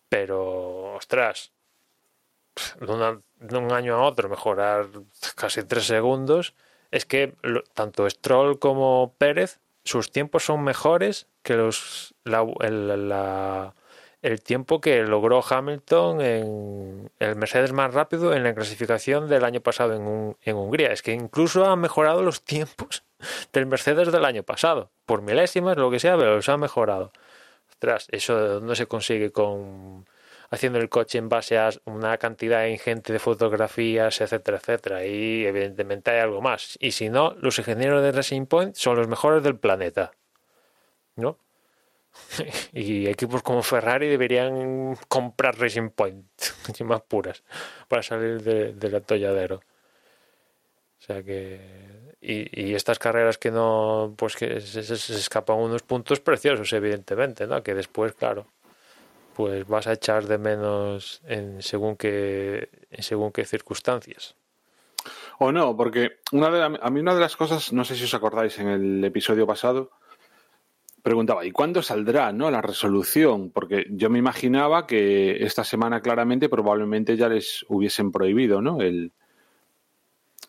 Pero, ostras, de, de, un año a otro mejorar casi tres segundos, es que tanto Stroll como Pérez, sus tiempos son mejores que los la el tiempo que logró Hamilton en el Mercedes más rápido en la clasificación del año pasado en, Hungría. Es que incluso ha mejorado los tiempos del Mercedes del año pasado. Por milésimas, lo que sea, pero los ha mejorado. Ostras, eso no se consigue con haciendo el coche en base a una cantidad ingente de fotografías, etcétera, etcétera. Y evidentemente hay algo más. Y si no, los ingenieros de Racing Point son los mejores del planeta. ¿No? y equipos como Ferrari deberían comprar Racing Point, más puras, para salir del atolladero. O sea que. Y, estas carreras que no. Pues que se, escapan unos puntos preciosos, evidentemente, ¿no? Que después, claro, pues vas a echar de menos en según qué, en según qué circunstancias. O no, porque una de a mí una de las cosas, no sé si os acordáis en el episodio pasado, preguntaba, ¿y cuándo saldrá no, la resolución? Porque yo me imaginaba que esta semana claramente probablemente ya les hubiesen prohibido, ¿no? El,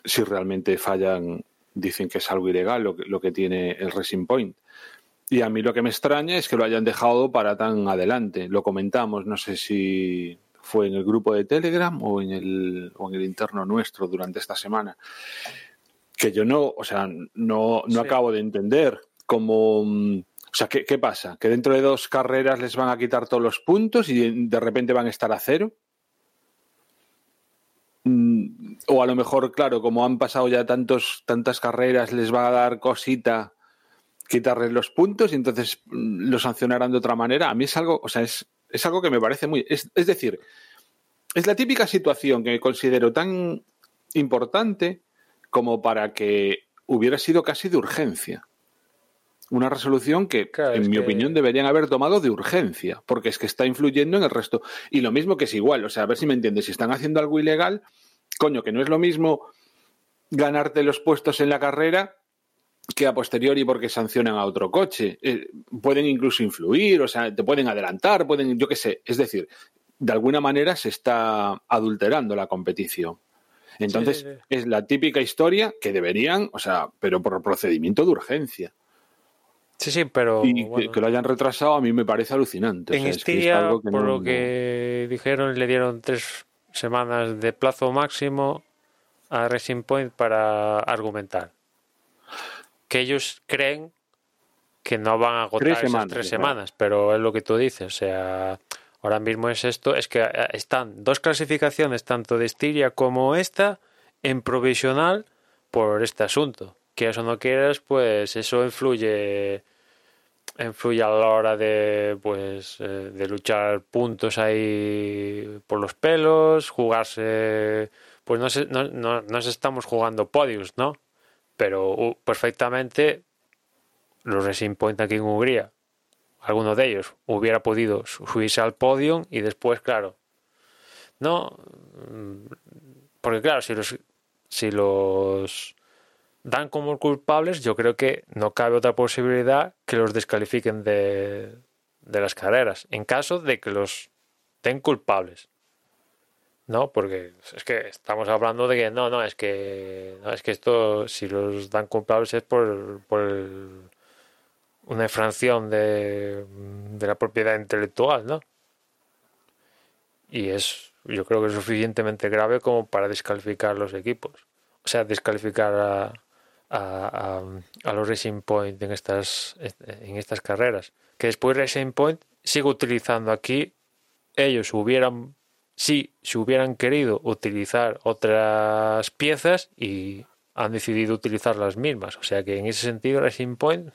si realmente fallan, dicen que es algo ilegal lo que, lo que tiene el Racing Point. Y a mí lo que me extraña es que lo hayan dejado para tan adelante. Lo comentamos, no sé si fue en el grupo de Telegram o en el, o en el interno nuestro durante esta semana. Que yo no, o sea, no, no acabo de entender cómo mm, o sea, ¿qué, pasa? ¿Que dentro de dos carreras les van a quitar todos los puntos y de repente van a estar a cero? Mm, o a lo mejor, claro, como han pasado ya tantos, tantas carreras, les va a dar cosita quitarles los puntos y entonces mm, lo sancionarán de otra manera. A mí es algo, o sea, es, es algo que me parece muy. Es, es decir, es la típica situación que considero tan importante como para que hubiera sido casi de urgencia una resolución que, en mi opinión, deberían haber tomado de urgencia, porque es que está influyendo en el resto. Y lo mismo que es igual, o sea, a ver si me entiendes, si están haciendo algo ilegal, coño, que no es lo mismo ganarte los puestos en la carrera que a posteriori porque sancionan a otro coche. Eh, pueden incluso influir, o sea, te pueden adelantar, pueden, yo qué sé, es decir, de alguna manera se está adulterando la competición. Entonces, es la típica historia que deberían, o sea, pero por procedimiento de urgencia. Sí, sí, pero. Y que, lo hayan retrasado a mí me parece alucinante. En o por lo que dijeron, le dieron tres semanas de plazo máximo a Racing Point para argumentar. Que ellos creen que no van a agotar tres esas tres semanas, pero es lo que tú dices. O sea, ahora mismo es esto: es que eh, están dos clasificaciones, tanto de Estiria como esta, en provisional por este asunto que eso no quieras, pues eso influye influye a la hora de pues eh, de luchar puntos ahí por los pelos, jugarse pues no sé, no, no, no estamos jugando podios, ¿no? Pero perfectamente los Racing Point aquí en Hungría, alguno de ellos hubiera podido subirse al podio y después, claro, no, mm, porque claro, si los si los dan como culpables, yo creo que no cabe otra posibilidad que los descalifiquen de, de las carreras, en caso de que los den culpables. ¿no? Porque es que estamos hablando de que no, no, es que no, es que esto si los dan culpables es por, por una infracción de, de la propiedad intelectual, ¿no? Y es yo creo que es suficientemente grave como para descalificar los equipos. O sea, descalificar a, a, los Racing Point en estas, en estas carreras. Que después Racing Point sigue utilizando aquí, ellos hubieran, si se hubieran querido utilizar otras piezas y han decidido utilizar las mismas. O sea que en ese sentido Racing Point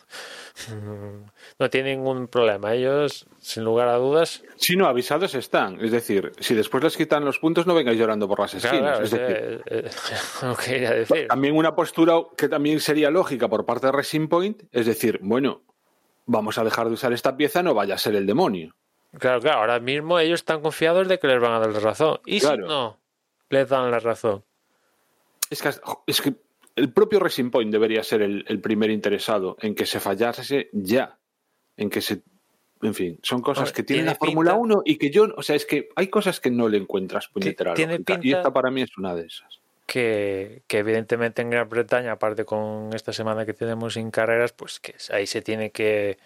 no tiene ningún problema. Ellos, sin lugar a dudas... Si no, avisados están. Es decir, si después les quitan los puntos, no vengáis llorando por las esquinas. es decir, decir. También una postura que también sería lógica por parte de Racing Point, es decir, bueno, vamos a dejar de usar esta pieza, no vaya a ser el demonio. Claro, claro, ahora mismo ellos están confiados de que les van a dar la razón. Y si no, les dan la razón. Es que, es que el propio Racing Point debería ser el, primer interesado en que se fallase ya, en que se... En fin, son cosas que tiene, la Fórmula 1 y que yo, o sea, es que hay cosas que no le encuentras puñetera y esta para mí es una de esas. Que, que, evidentemente en Gran Bretaña, aparte con esta semana que tenemos sin carreras, pues que ahí se tiene que,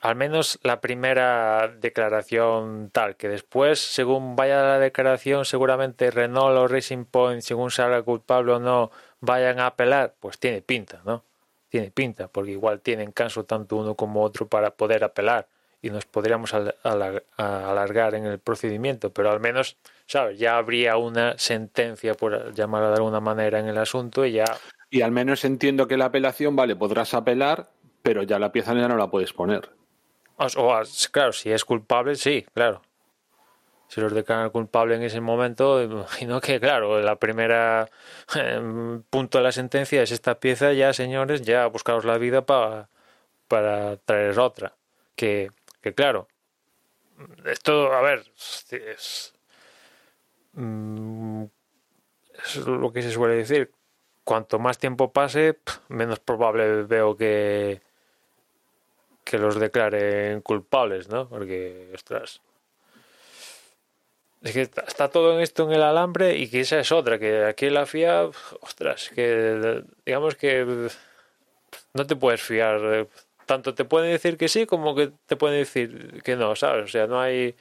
al menos la primera declaración tal, que después, según vaya la declaración, seguramente Renault o Racing Point, según salga culpable o no, vayan a apelar, pues tiene pinta, ¿no? Tiene pinta, porque igual tienen caso tanto uno como otro para poder apelar y nos podríamos alargar en el procedimiento, pero al menos, ¿sabes? Ya habría una sentencia, por llamarla de alguna manera, en el asunto y ya... Y al menos entiendo que la apelación, vale, podrás apelar, pero ya la pieza ya no la puedes poner. O, claro, si es culpable, sí, claro si los declaran culpable en ese momento, imagino que, claro, la primera em, punto de la sentencia es esta pieza, ya señores, ya buscaros la vida para, para traer otra. Que, que claro, esto, a ver, es, mm, es lo que se suele decir. Cuanto más tiempo pase, menos probable veo que que los declaren culpables, ¿no? Porque, ostras, es que está todo en esto en el alambre y que esa es otra, que aquí la FIA, ostras, que digamos que no te puedes fiar. Tanto te pueden decir que sí como que te pueden decir que no, ¿sabes? O sea, no hay...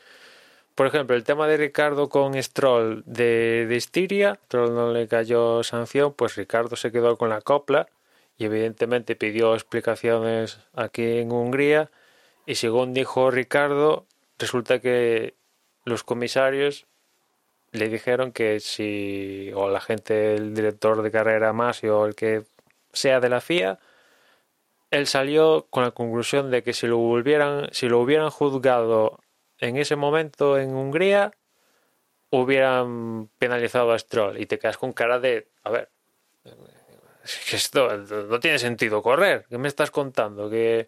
Por ejemplo, el tema de Ricardo con Stroll de, de Estiria, Stroll no le cayó sanción, pues Ricardo se quedó con la copla y evidentemente pidió explicaciones aquí en Hungría y según dijo Ricardo, resulta que los comisarios le dijeron que si, o la gente, el director de carrera más o el que sea de la FIA, él salió con la conclusión de que si lo volvieran, si lo hubieran juzgado en ese momento en Hungría, hubieran penalizado a Stroll. Y te quedas con cara de, a ver, esto no tiene sentido correr. ¿Qué me estás contando? Que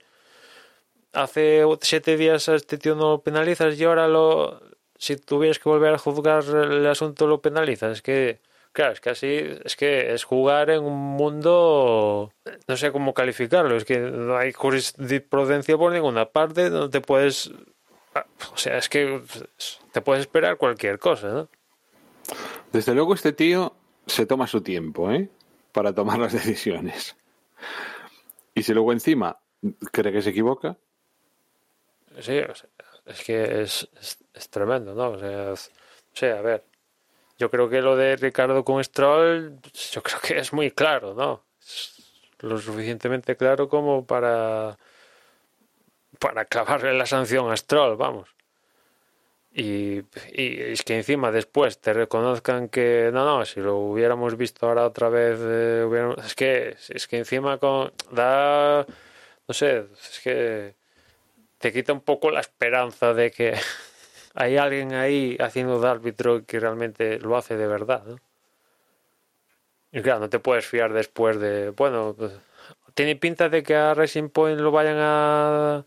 hace siete días a este tío no penalizas y ahora lo, si tuvieras que volver a juzgar el asunto lo penalizas. Es que, claro, es que así, es que es jugar en un mundo, no sé cómo calificarlo, es que no hay jurisprudencia por ninguna parte, no te puedes, o sea, es que te puedes esperar cualquier cosa, ¿no? Desde luego este tío se toma su tiempo, ¿eh? Para tomar las decisiones. Y si luego encima cree que se equivoca. Sí, o sea, es que es, es, tremendo, ¿no? O sea, a ver, yo creo que lo de Ricardo con Stroll, yo creo que es muy claro, ¿no? lo suficientemente claro como para para clavarle la sanción a Stroll, vamos. Y, y, es que encima después te reconozcan que no, no, si lo hubiéramos visto ahora otra vez, eh, es que es que encima con da no sé, es que te quita un poco la esperanza de que hay alguien ahí haciendo de árbitro que realmente lo hace de verdad. ¿no? Y claro, no te puedes fiar después de, bueno, pues, ¿tiene pinta de que a Racing Point lo vayan a,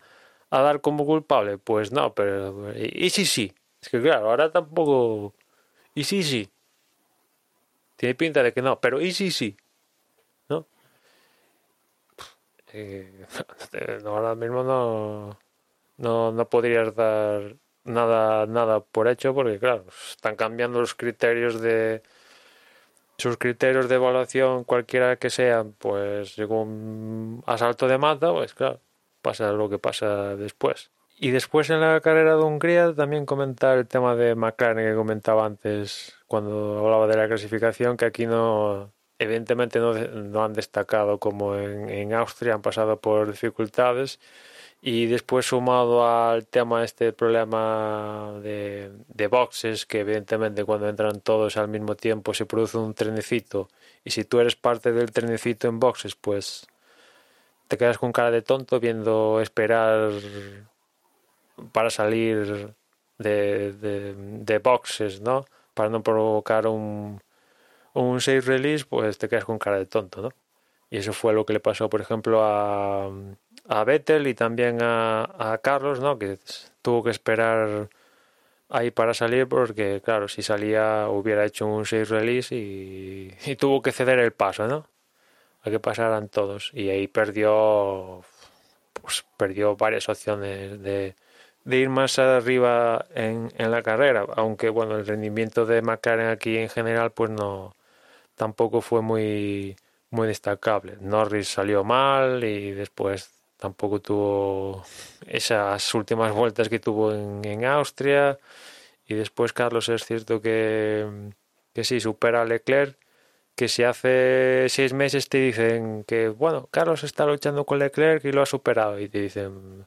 a dar como culpable? Pues no, pero... Y, sí, sí. Es que claro, ahora tampoco... Y sí, sí. Tiene pinta de que no, pero y sí, sí. ¿No? Eh, ahora mismo no no, no podrías dar nada, nada por hecho porque, claro, están cambiando los criterios de sus criterios de evaluación, cualquiera que sean, pues según asalto de mata, pues claro, pasa lo que pasa después. Y después en la carrera de Hungría también comentar el tema de McLaren que comentaba antes cuando hablaba de la clasificación, que aquí no evidentemente no, han destacado como en, Austria, han pasado por dificultades y después sumado al tema este problema de, de boxes, que evidentemente cuando entran todos al mismo tiempo se produce un trenecito y si tú eres parte del trenecito en boxes, pues te quedas con cara de tonto viendo esperar para salir de, de boxes, ¿no? Para no provocar un, un save release, pues te quedas con cara de tonto, ¿no? Y eso fue lo que le pasó, por ejemplo, a, a Vettel y también a, a Carlos, ¿no? Que tuvo que esperar ahí para salir porque, claro, si salía hubiera hecho un save release y, y tuvo que ceder el paso, ¿no? A que pasaran todos. Y ahí perdió, pues perdió varias opciones de, de ir más arriba en, en la carrera, aunque bueno, el rendimiento de McLaren aquí en general pues no, tampoco fue muy, muy destacable. Norris salió mal y después tampoco tuvo esas últimas vueltas que tuvo en, en Austria. Y después Carlos es cierto que, que sí, supera a Leclerc, que si hace seis meses te dicen que, bueno, Carlos está luchando con Leclerc y lo ha superado. Y te dicen,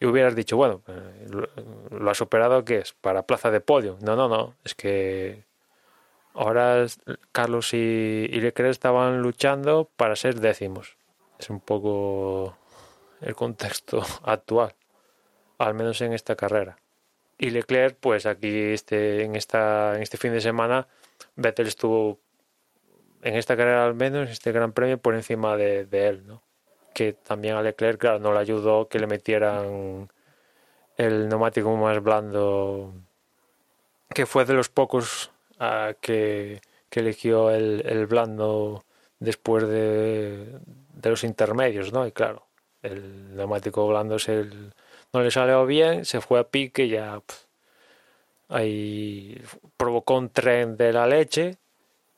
y hubieras dicho, bueno, eh, lo ha superado, ¿qué es? Para plaza de podio. No, no, no, es que Ahora Carlos y, Leclerc estaban luchando para ser décimos. Es un poco el contexto actual, al menos en esta carrera. Y Leclerc, pues aquí este, en, esta, en este fin de semana, Vettel estuvo en esta carrera al menos, este gran premio, por encima de, él, ¿no? Que también a Leclerc, claro, no le ayudó que le metieran el neumático más blando, que fue de los pocos que, eligió el, el, blando después de, de, los intermedios, ¿no? Y claro, el neumático blando se, no le salió bien, se fue a pique, ya ahí provocó un tren de la leche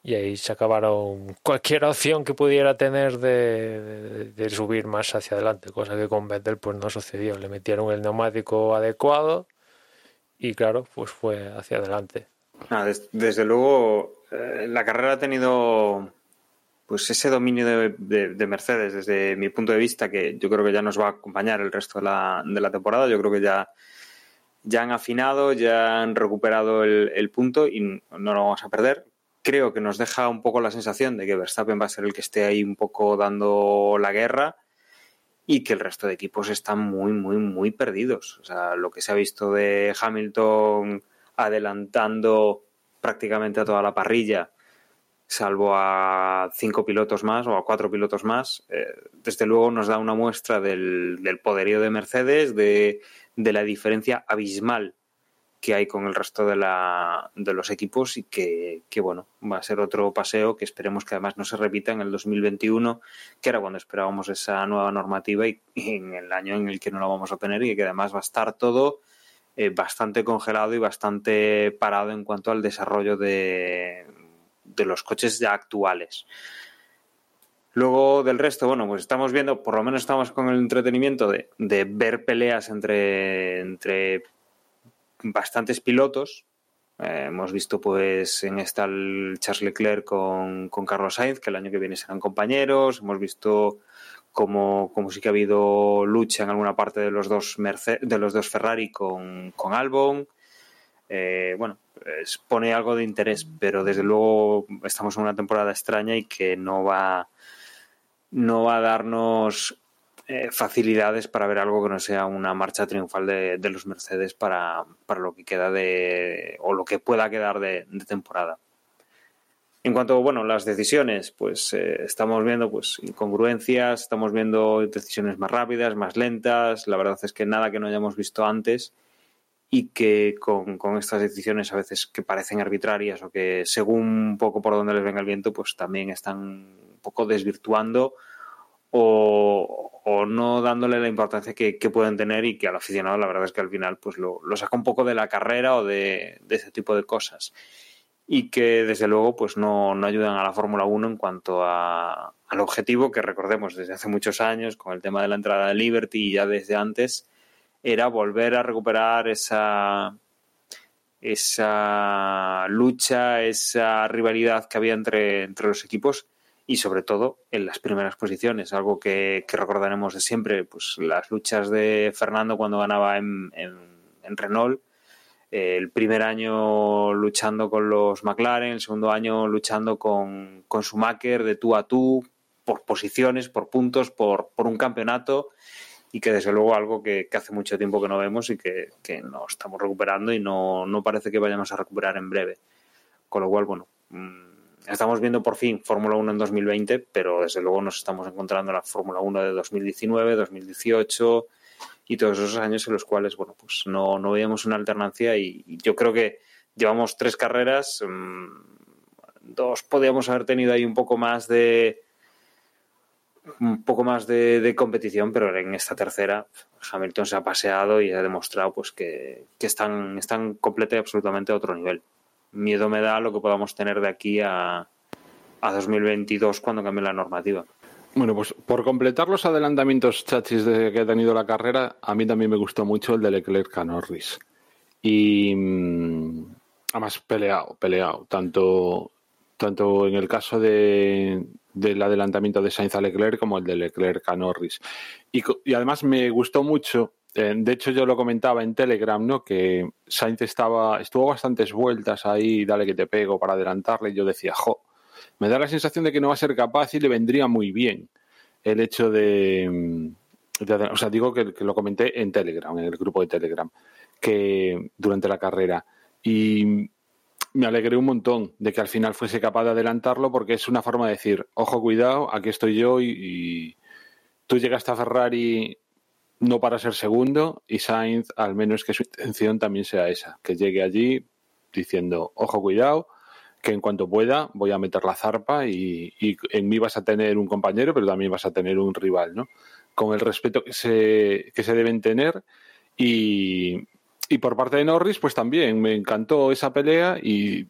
y ahí se acabaron cualquier opción que pudiera tener de, de, subir más hacia adelante, cosa que con Vettel pues no sucedió. Le metieron el neumático adecuado y claro, pues fue hacia adelante desde, luego, eh, la carrera ha tenido pues ese dominio de, Mercedes desde mi punto de vista que yo creo que ya nos va a acompañar el resto de la, de la temporada. Yo creo que ya, ya han afinado, ya han recuperado el, punto y no lo vamos a perder. Creo que nos deja un poco la sensación de que Verstappen va a ser el que esté ahí un poco dando la guerra y que el resto de equipos están muy, muy, muy perdidos. O sea, lo que se ha visto de Hamilton adelantando prácticamente a toda la parrilla, salvo a cinco pilotos más o a cuatro pilotos más, eh, desde luego nos da una muestra del, poderío de Mercedes, de, la diferencia abismal que hay con el resto de, la, de los equipos y que, bueno, va a ser otro paseo que esperemos que además no se repita en el 2021, que era cuando esperábamos esa nueva normativa y, en el año en el que no la vamos a tener y que además va a estar todo eh, bastante congelado y bastante parado en cuanto al desarrollo de, de los coches ya actuales. Luego del resto, bueno, pues estamos viendo, por lo menos estamos con el entretenimiento de, de ver peleas entre, entre bastantes pilotos. Eh, hemos visto pues en esta el Charles Leclerc con, con Carlos Sainz, que el año que viene serán compañeros. Hemos visto como, como sí que ha habido lucha en alguna parte de los dos, de los dos Ferrari con, con Albon. Eh, bueno, pone algo de interés, pero desde luego estamos en una temporada extraña y que no va, no va a darnos eh, facilidades para ver algo que no sea una marcha triunfal de, los Mercedes para, para, lo que queda de, o lo que pueda quedar de, de temporada. En cuanto bueno, las decisiones, pues eh, estamos viendo pues incongruencias, estamos viendo decisiones más rápidas, más lentas. La verdad es que nada que no hayamos visto antes y que con, estas decisiones a veces que parecen arbitrarias o que según un poco por donde les venga el viento, pues también están un poco desvirtuando o, no dándole la importancia que, pueden tener y que al aficionado la verdad es que al final pues lo, saca un poco de la carrera o de, de ese tipo de cosas. Y que desde luego pues no, ayudan a la Fórmula 1 en cuanto a, al objetivo que recordemos desde hace muchos años con el tema de la entrada de Liberty y ya desde antes era volver a recuperar esa esa lucha, esa rivalidad que había entre, entre los equipos y sobre todo en las primeras posiciones, algo que, recordaremos de siempre, pues las luchas de Fernando cuando ganaba en, en, Renault, el primer año luchando con los McLaren, el segundo año luchando con, con Schumacher de tú a tú, por posiciones, por puntos, por, por un campeonato y que desde luego algo que, hace mucho tiempo que no vemos y que, que no estamos recuperando y no, no, parece que vayamos a recuperar en breve. Con lo cual, bueno, mm, estamos viendo por fin Fórmula 1 en 2020, pero desde luego nos estamos encontrando la Fórmula 1 de 2019, 2018 y todos esos años en los cuales, bueno, pues no, no veíamos una alternancia y, yo creo que llevamos tres carreras, mm, dos podíamos haber tenido ahí un poco más de un poco más de, competición, pero en esta tercera Hamilton se ha paseado y ha demostrado pues que, están, están completa y absolutamente a otro nivel. Miedo me da lo que podamos tener de aquí a, a 2022 cuando cambie la normativa. Bueno, pues por completar los adelantamientos chachis de que ha tenido la carrera, a mí también me gustó mucho el de Leclerc a Norris. Y mm, además peleado, peleado, tanto, tanto en el caso de, del adelantamiento de Sainz a Leclerc como el de Leclerc a Norris. Y, además me gustó mucho, eh, de hecho yo lo comentaba en Telegram, ¿no? que Sainz estaba, estuvo bastantes vueltas ahí, dale que te pego para adelantarle, y yo decía, jo, me da la sensación de que no va a ser capaz y le vendría muy bien el hecho de... o sea, digo que, que lo comenté en Telegram, en el grupo de Telegram, que durante la carrera. Y me alegré un montón de que al final fuese capaz de adelantarlo porque es una forma de decir, ojo, cuidado, aquí estoy yo y, tú llegaste a Ferrari no para ser segundo y Sainz al menos que su intención también sea esa, que llegue allí diciendo, ojo, cuidado, que en cuanto pueda voy a meter la zarpa y, y, en mí vas a tener un compañero, pero también vas a tener un rival, ¿no? Con el respeto que se, que se deben tener y, y por parte de Norris, pues también me encantó esa pelea y,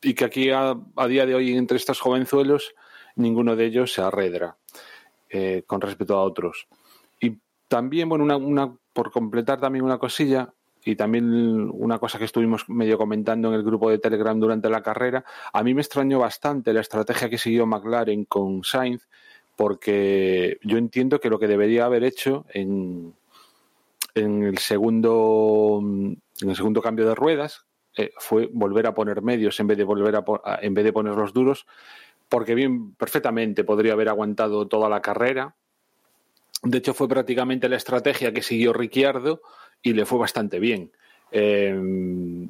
que aquí a, día de hoy entre estos jovenzuelos ninguno de ellos se arredra eh, con respecto a otros. Y también, bueno, una, una, por completar también una cosilla y también una cosa que estuvimos medio comentando en el grupo de Telegram durante la carrera, a mí me extrañó bastante la estrategia que siguió McLaren con Sainz porque yo entiendo que lo que debería haber hecho en, en el segundo, en el segundo cambio de ruedas eh, fue volver a poner medios en vez de volver a, en vez de poner los duros, porque bien perfectamente podría haber aguantado toda la carrera. De hecho, fue prácticamente la estrategia que siguió Ricciardo y le fue bastante bien. Em,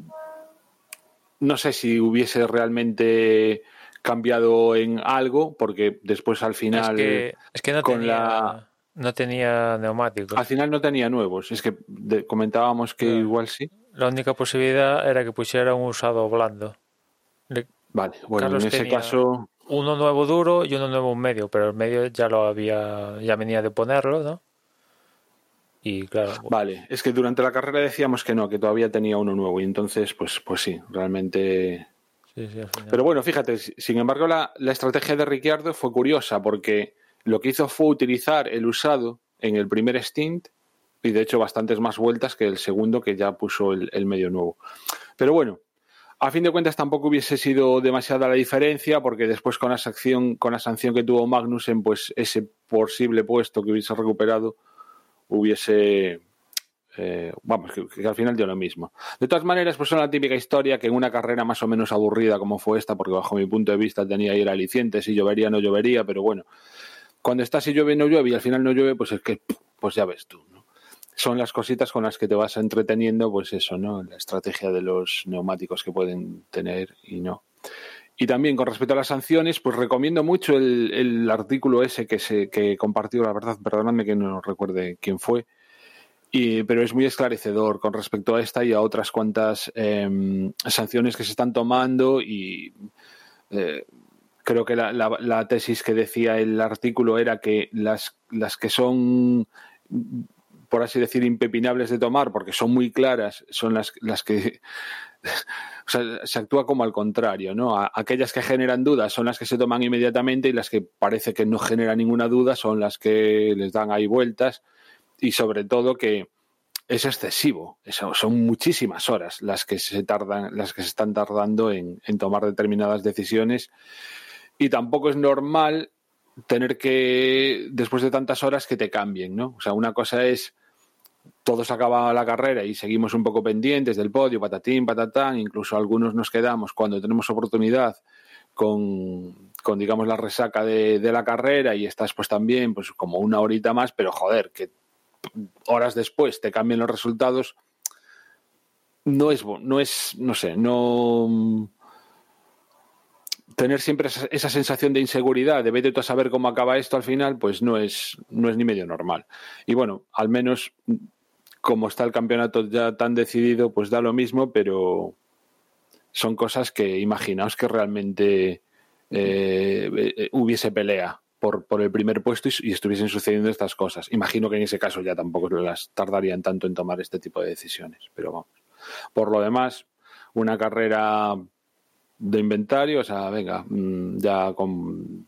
no sé si hubiese realmente cambiado en algo, porque después al final. Es que, no con la no tenía neumáticos. Al final no tenía nuevos. Es que comentábamos que igual sí. La única posibilidad era que pusiera un usado blando. vale, bueno, en ese caso. Uno nuevo duro y uno nuevo medio, pero el medio ya lo había, ya venía de ponerlo, ¿no? Y claro. Vale, es que durante la carrera decíamos que no, que todavía tenía uno nuevo, y entonces, pues, pues sí, realmente. Sí, sí, pero bueno, fíjate, sin embargo, la, la estrategia de Ricciardo fue curiosa porque lo que hizo fue utilizar el usado en el primer stint y de hecho bastantes más vueltas que el segundo que ya puso el, medio nuevo. Pero bueno, a fin de cuentas tampoco hubiese sido demasiada la diferencia porque después con la sanción, con la sanción que tuvo Magnussen, pues ese posible puesto que hubiese recuperado hubiese eh, vamos, que, al final dio lo mismo. De todas maneras, pues es la típica historia que en una carrera más o menos aburrida como fue esta, porque bajo mi punto de vista tenía ahí el aliciente, si llovería no llovería, pero bueno, cuando está si llueve no llueve y al final no llueve, pues es que, pues ya ves tú, ¿no? Son las cositas con las que te vas entreteniendo, pues eso, ¿no? La estrategia de los neumáticos que pueden tener y no. Y también con respecto a las sanciones, pues recomiendo mucho el, artículo ese que se que compartió, la verdad, perdonadme que no recuerde quién fue, y, pero es muy esclarecedor con respecto a esta y a otras cuantas em, sanciones que se están tomando y eh, creo que la, tesis que decía el artículo era que las, las que son por así decir, impepinables de tomar, porque son muy claras, son las, las que o sea, se actúa como al contrario, ¿no? aquellas que generan dudas son las que se toman inmediatamente y las que parece que no generan ninguna duda son las que les dan ahí vueltas y sobre todo que es excesivo, son muchísimas horas las que se tardan, las que se están tardando en, en tomar determinadas decisiones y tampoco es normal tener que, después de tantas horas, que te cambien, ¿no? O sea, una cosa es todos acaba la carrera y seguimos un poco pendientes del podio, patatín, patatán, incluso algunos nos quedamos cuando tenemos oportunidad con, con digamos, la resaca de, de, la carrera y estás pues también pues como una horita más, pero joder, que horas después te cambien los resultados, no es, no es, no sé, no tener siempre esa, sensación de inseguridad, de vete tú a saber cómo acaba esto al final, pues no es, no es ni medio normal. Y bueno, al menos como está el campeonato ya tan decidido, pues da lo mismo, pero son cosas que imaginaos que realmente eh, eh, hubiese pelea por, por, el primer puesto y, y, estuviesen sucediendo estas cosas. Imagino que en ese caso ya tampoco las tardarían tanto en tomar este tipo de decisiones, pero vamos. Por lo demás, una carrera de inventario, o sea, venga, mm, ya con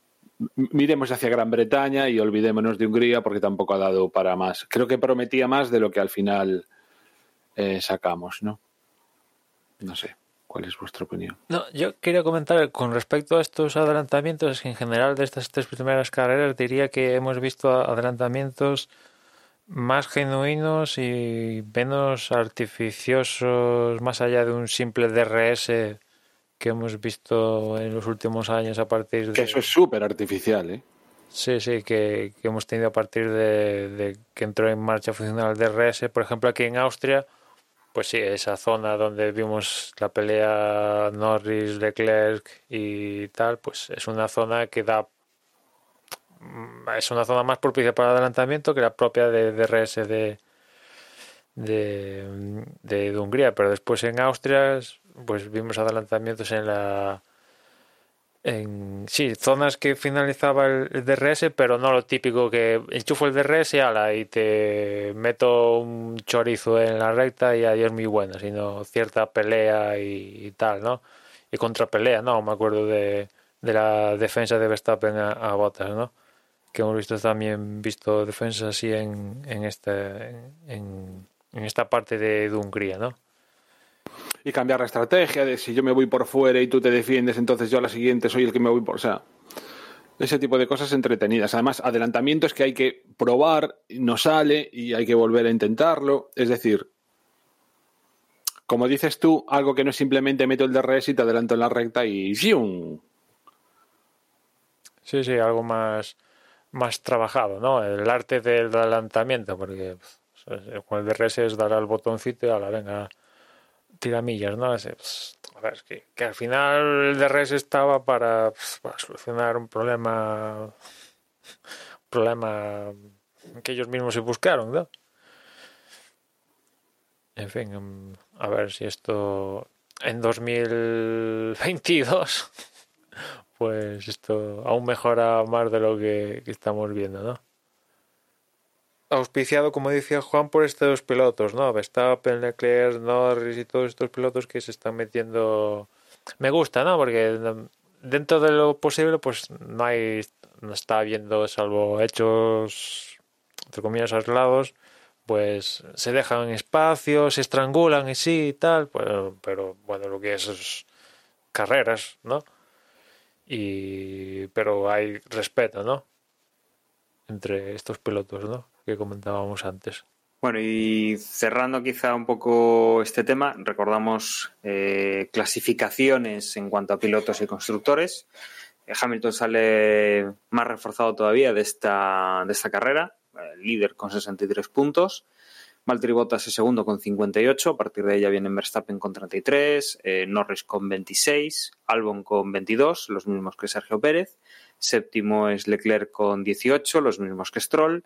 miremos hacia Gran Bretaña y olvidémonos de Hungría porque tampoco ha dado para más. Creo que prometía más de lo que al final eh, sacamos, ¿no? No sé. ¿Cuál es vuestra opinión? No, yo quería comentar con respecto a estos adelantamientos, que en general de estas tres primeras carreras diría que hemos visto adelantamientos más genuinos y menos artificiosos, más allá de un simple DRS que hemos visto en los últimos años a partir de... Que eso es súper artificial, ¿eh? Sí, sí, que, que, hemos tenido a partir de, de, que entró en marcha funcional DRS. Por ejemplo, aquí en Austria, pues sí, esa zona donde vimos la pelea Norris, Leclerc y tal, pues es una zona que da... Es una zona más propicia para adelantamiento que la propia de DRS de, de, de, de Hungría, pero después en Austria pues vimos adelantamientos en la en sí, zonas que finalizaba el, DRS, pero no lo típico que enchufo el DRS ala, y te meto un chorizo en la recta y es muy bueno, sino cierta pelea y, tal, ¿no? Y contrapelea, ¿no? Me acuerdo de, de la defensa de Verstappen a, a Bottas, ¿no? Que hemos visto también visto defensas así en, en, este, en esta parte de, de Hungría, ¿no? Y cambiar la estrategia de si yo me voy por fuera y tú te defiendes, entonces yo a la siguiente soy el que me voy por. O sea, ese tipo de cosas entretenidas. Además, adelantamientos que hay que probar, no sale y hay que volver a intentarlo. Es decir, como dices tú, algo que no es simplemente meto el DRS y te adelanto en la recta y ¡zium! Sí, sí, algo más, más trabajado, ¿no? El arte del adelantamiento, porque pues, con el DRS es dar al botoncito y a la venga tiramillas, ¿no? Pues, a ver, que, que, al final el DRS estaba para, pues, para solucionar un problema, un problema que ellos mismos se buscaron, ¿no? En fin, em, a ver si esto en 2022, pues esto aún mejora más de lo que, que estamos viendo, ¿no? Auspiciado, como decía Juan, por estos pilotos, ¿no? Verstappen, Leclerc, Norris y todos estos pilotos que se están metiendo. Me gusta, ¿no? Porque dentro de lo posible, pues no hay, no está habiendo, salvo hechos, entre comillas, aislados, pues se dejan espacios, se estrangulan y sí y tal, pero, pero bueno, lo que es, es carreras, ¿no? Y, pero hay respeto, ¿no? Entre estos pilotos, ¿no? Que comentábamos antes. Bueno, y cerrando quizá un poco este tema, recordamos eh, clasificaciones en cuanto a pilotos y constructores. Eh, Hamilton sale más reforzado todavía de esta, de esta carrera, eh, líder con 63 puntos. Valtteri Bottas es segundo con 58, a partir de ella viene Verstappen con 33, eh, Norris con 26, Albon con 22, los mismos que Sergio Pérez. Séptimo es Leclerc con 18, los mismos que Stroll.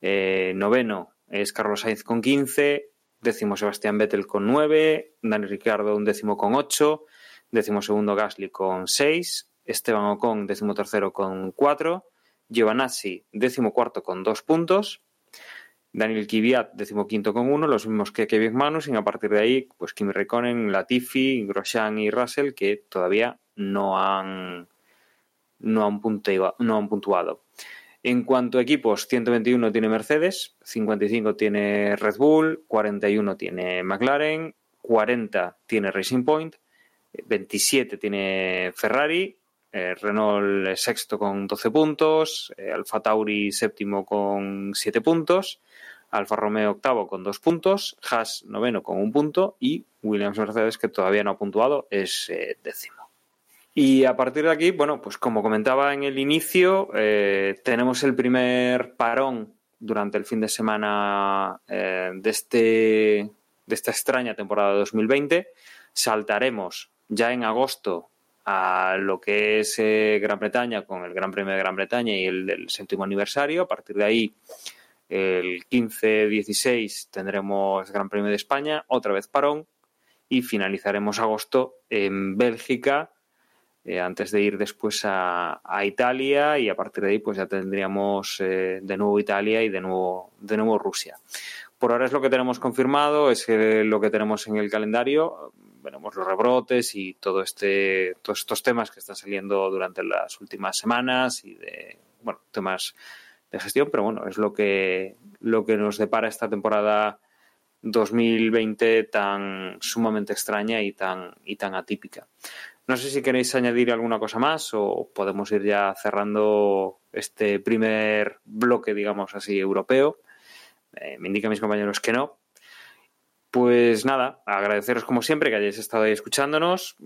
Eh, noveno es Carlos Sainz con 15, décimo Sebastián Vettel con 9, Dani Ricciardo un décimo con 8, décimo segundo Gasly con 6, Esteban Ocon décimo tercero con 4, Giovanazzi décimo cuarto con 2 puntos, Daniel Kvyat décimo quinto con 1, los mismos que Kevin Magnussen, y a partir de ahí, pues Kimi Raikkonen, Latifi, Grosjean y Russell, que todavía no han, no han, puntuado, no han puntuado. En cuanto a equipos, 121 tiene Mercedes, 55 tiene Red Bull, 41 tiene McLaren, 40 tiene Racing Point, 27 tiene Ferrari, eh, Renault sexto con 12 puntos, eh, Alfa Tauri séptimo con 7 puntos, Alfa Romeo octavo con 2 puntos, Haas noveno con un punto y Williams Mercedes, que todavía no ha puntuado, es eh, décimo. Y a partir de aquí, bueno, pues como comentaba en el inicio, tenemos el primer parón durante el fin de semana de, este, de esta extraña temporada 2020. Saltaremos ya en agosto a lo que es eh, Gran Bretaña con el Gran Premio de Gran Bretaña y el del séptimo aniversario. A partir de ahí, el 15-16 tendremos Gran Premio de España, otra vez parón, y finalizaremos agosto en Bélgica eh, antes de ir después a, Italia y a partir de ahí pues ya tendríamos eh, de nuevo Italia y de nuevo, de nuevo Rusia. Por ahora es lo que tenemos confirmado, es lo que tenemos en el calendario veremos los rebrotes y todo este, todos estos temas que están saliendo durante las últimas semanas y de, bueno, temas de gestión, pero bueno, es lo que, lo que nos depara esta temporada 2020 tan sumamente extraña y tan, y tan atípica. No sé si queréis añadir alguna cosa más o podemos ir ya cerrando este primer bloque, digamos así, europeo. Eh, me indican mis compañeros que no, pues nada, agradeceros como siempre que hayáis estado ahí escuchándonos.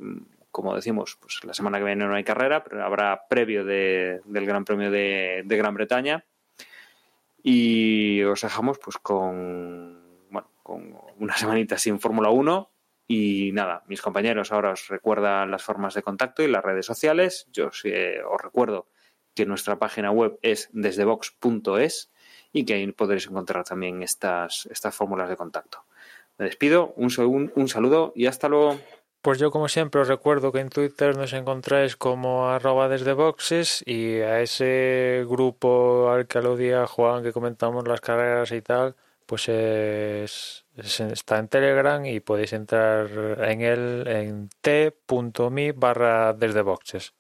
Como decimos, pues la semana que viene no hay carrera, pero habrá previo del Gran Premio de, Gran Bretaña. Y os dejamos pues con, bueno, con una semanita sin Fórmula 1. Y nada, mis compañeros ahora os recuerdan las formas de contacto y las redes sociales. Yo os, eh, recuerdo que nuestra página web es desdebox.es y que ahí podréis encontrar también estas, estas fórmulas de contacto. Me despido, un, un, saludo y hasta luego. Pues yo como siempre os recuerdo que en Twitter nos encontráis como arroba desde boxes y a ese grupo al que aludía Juan que comentamos las carreras y tal, pues está en Telegram y podéis entrar en él en t.me barra desde boxes.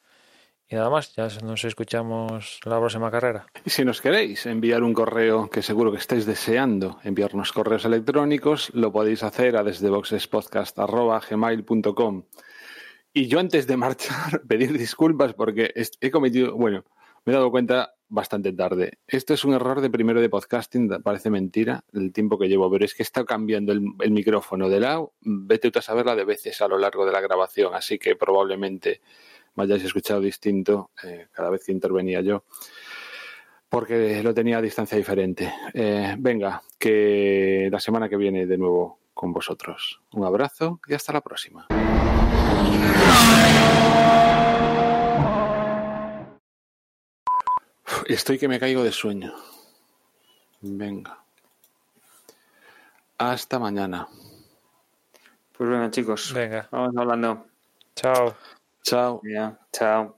Y nada más, ya nos escuchamos la próxima carrera. Y si nos queréis enviar un correo, que seguro que estáis deseando enviarnos correos electrónicos, lo podéis hacer a desde gmail.com. Y yo antes de marchar, pedir disculpas porque he cometido, bueno, me he dado cuenta bastante tarde. Esto es un error de primero de podcasting, parece mentira el tiempo que llevo, pero es que estado cambiando el, micrófono de lado, vete a saberla de veces a lo largo de la grabación, así que probablemente me hayáis escuchado distinto eh, cada vez que intervenía yo, porque lo tenía a distancia diferente. Eh, venga, que la semana que viene de nuevo con vosotros. Un abrazo y hasta la próxima. Estoy que me caigo de sueño. Venga. Hasta mañana. Pues venga, chicos. Venga. Vamos hablando. Chao. Chao. Yeah, chao.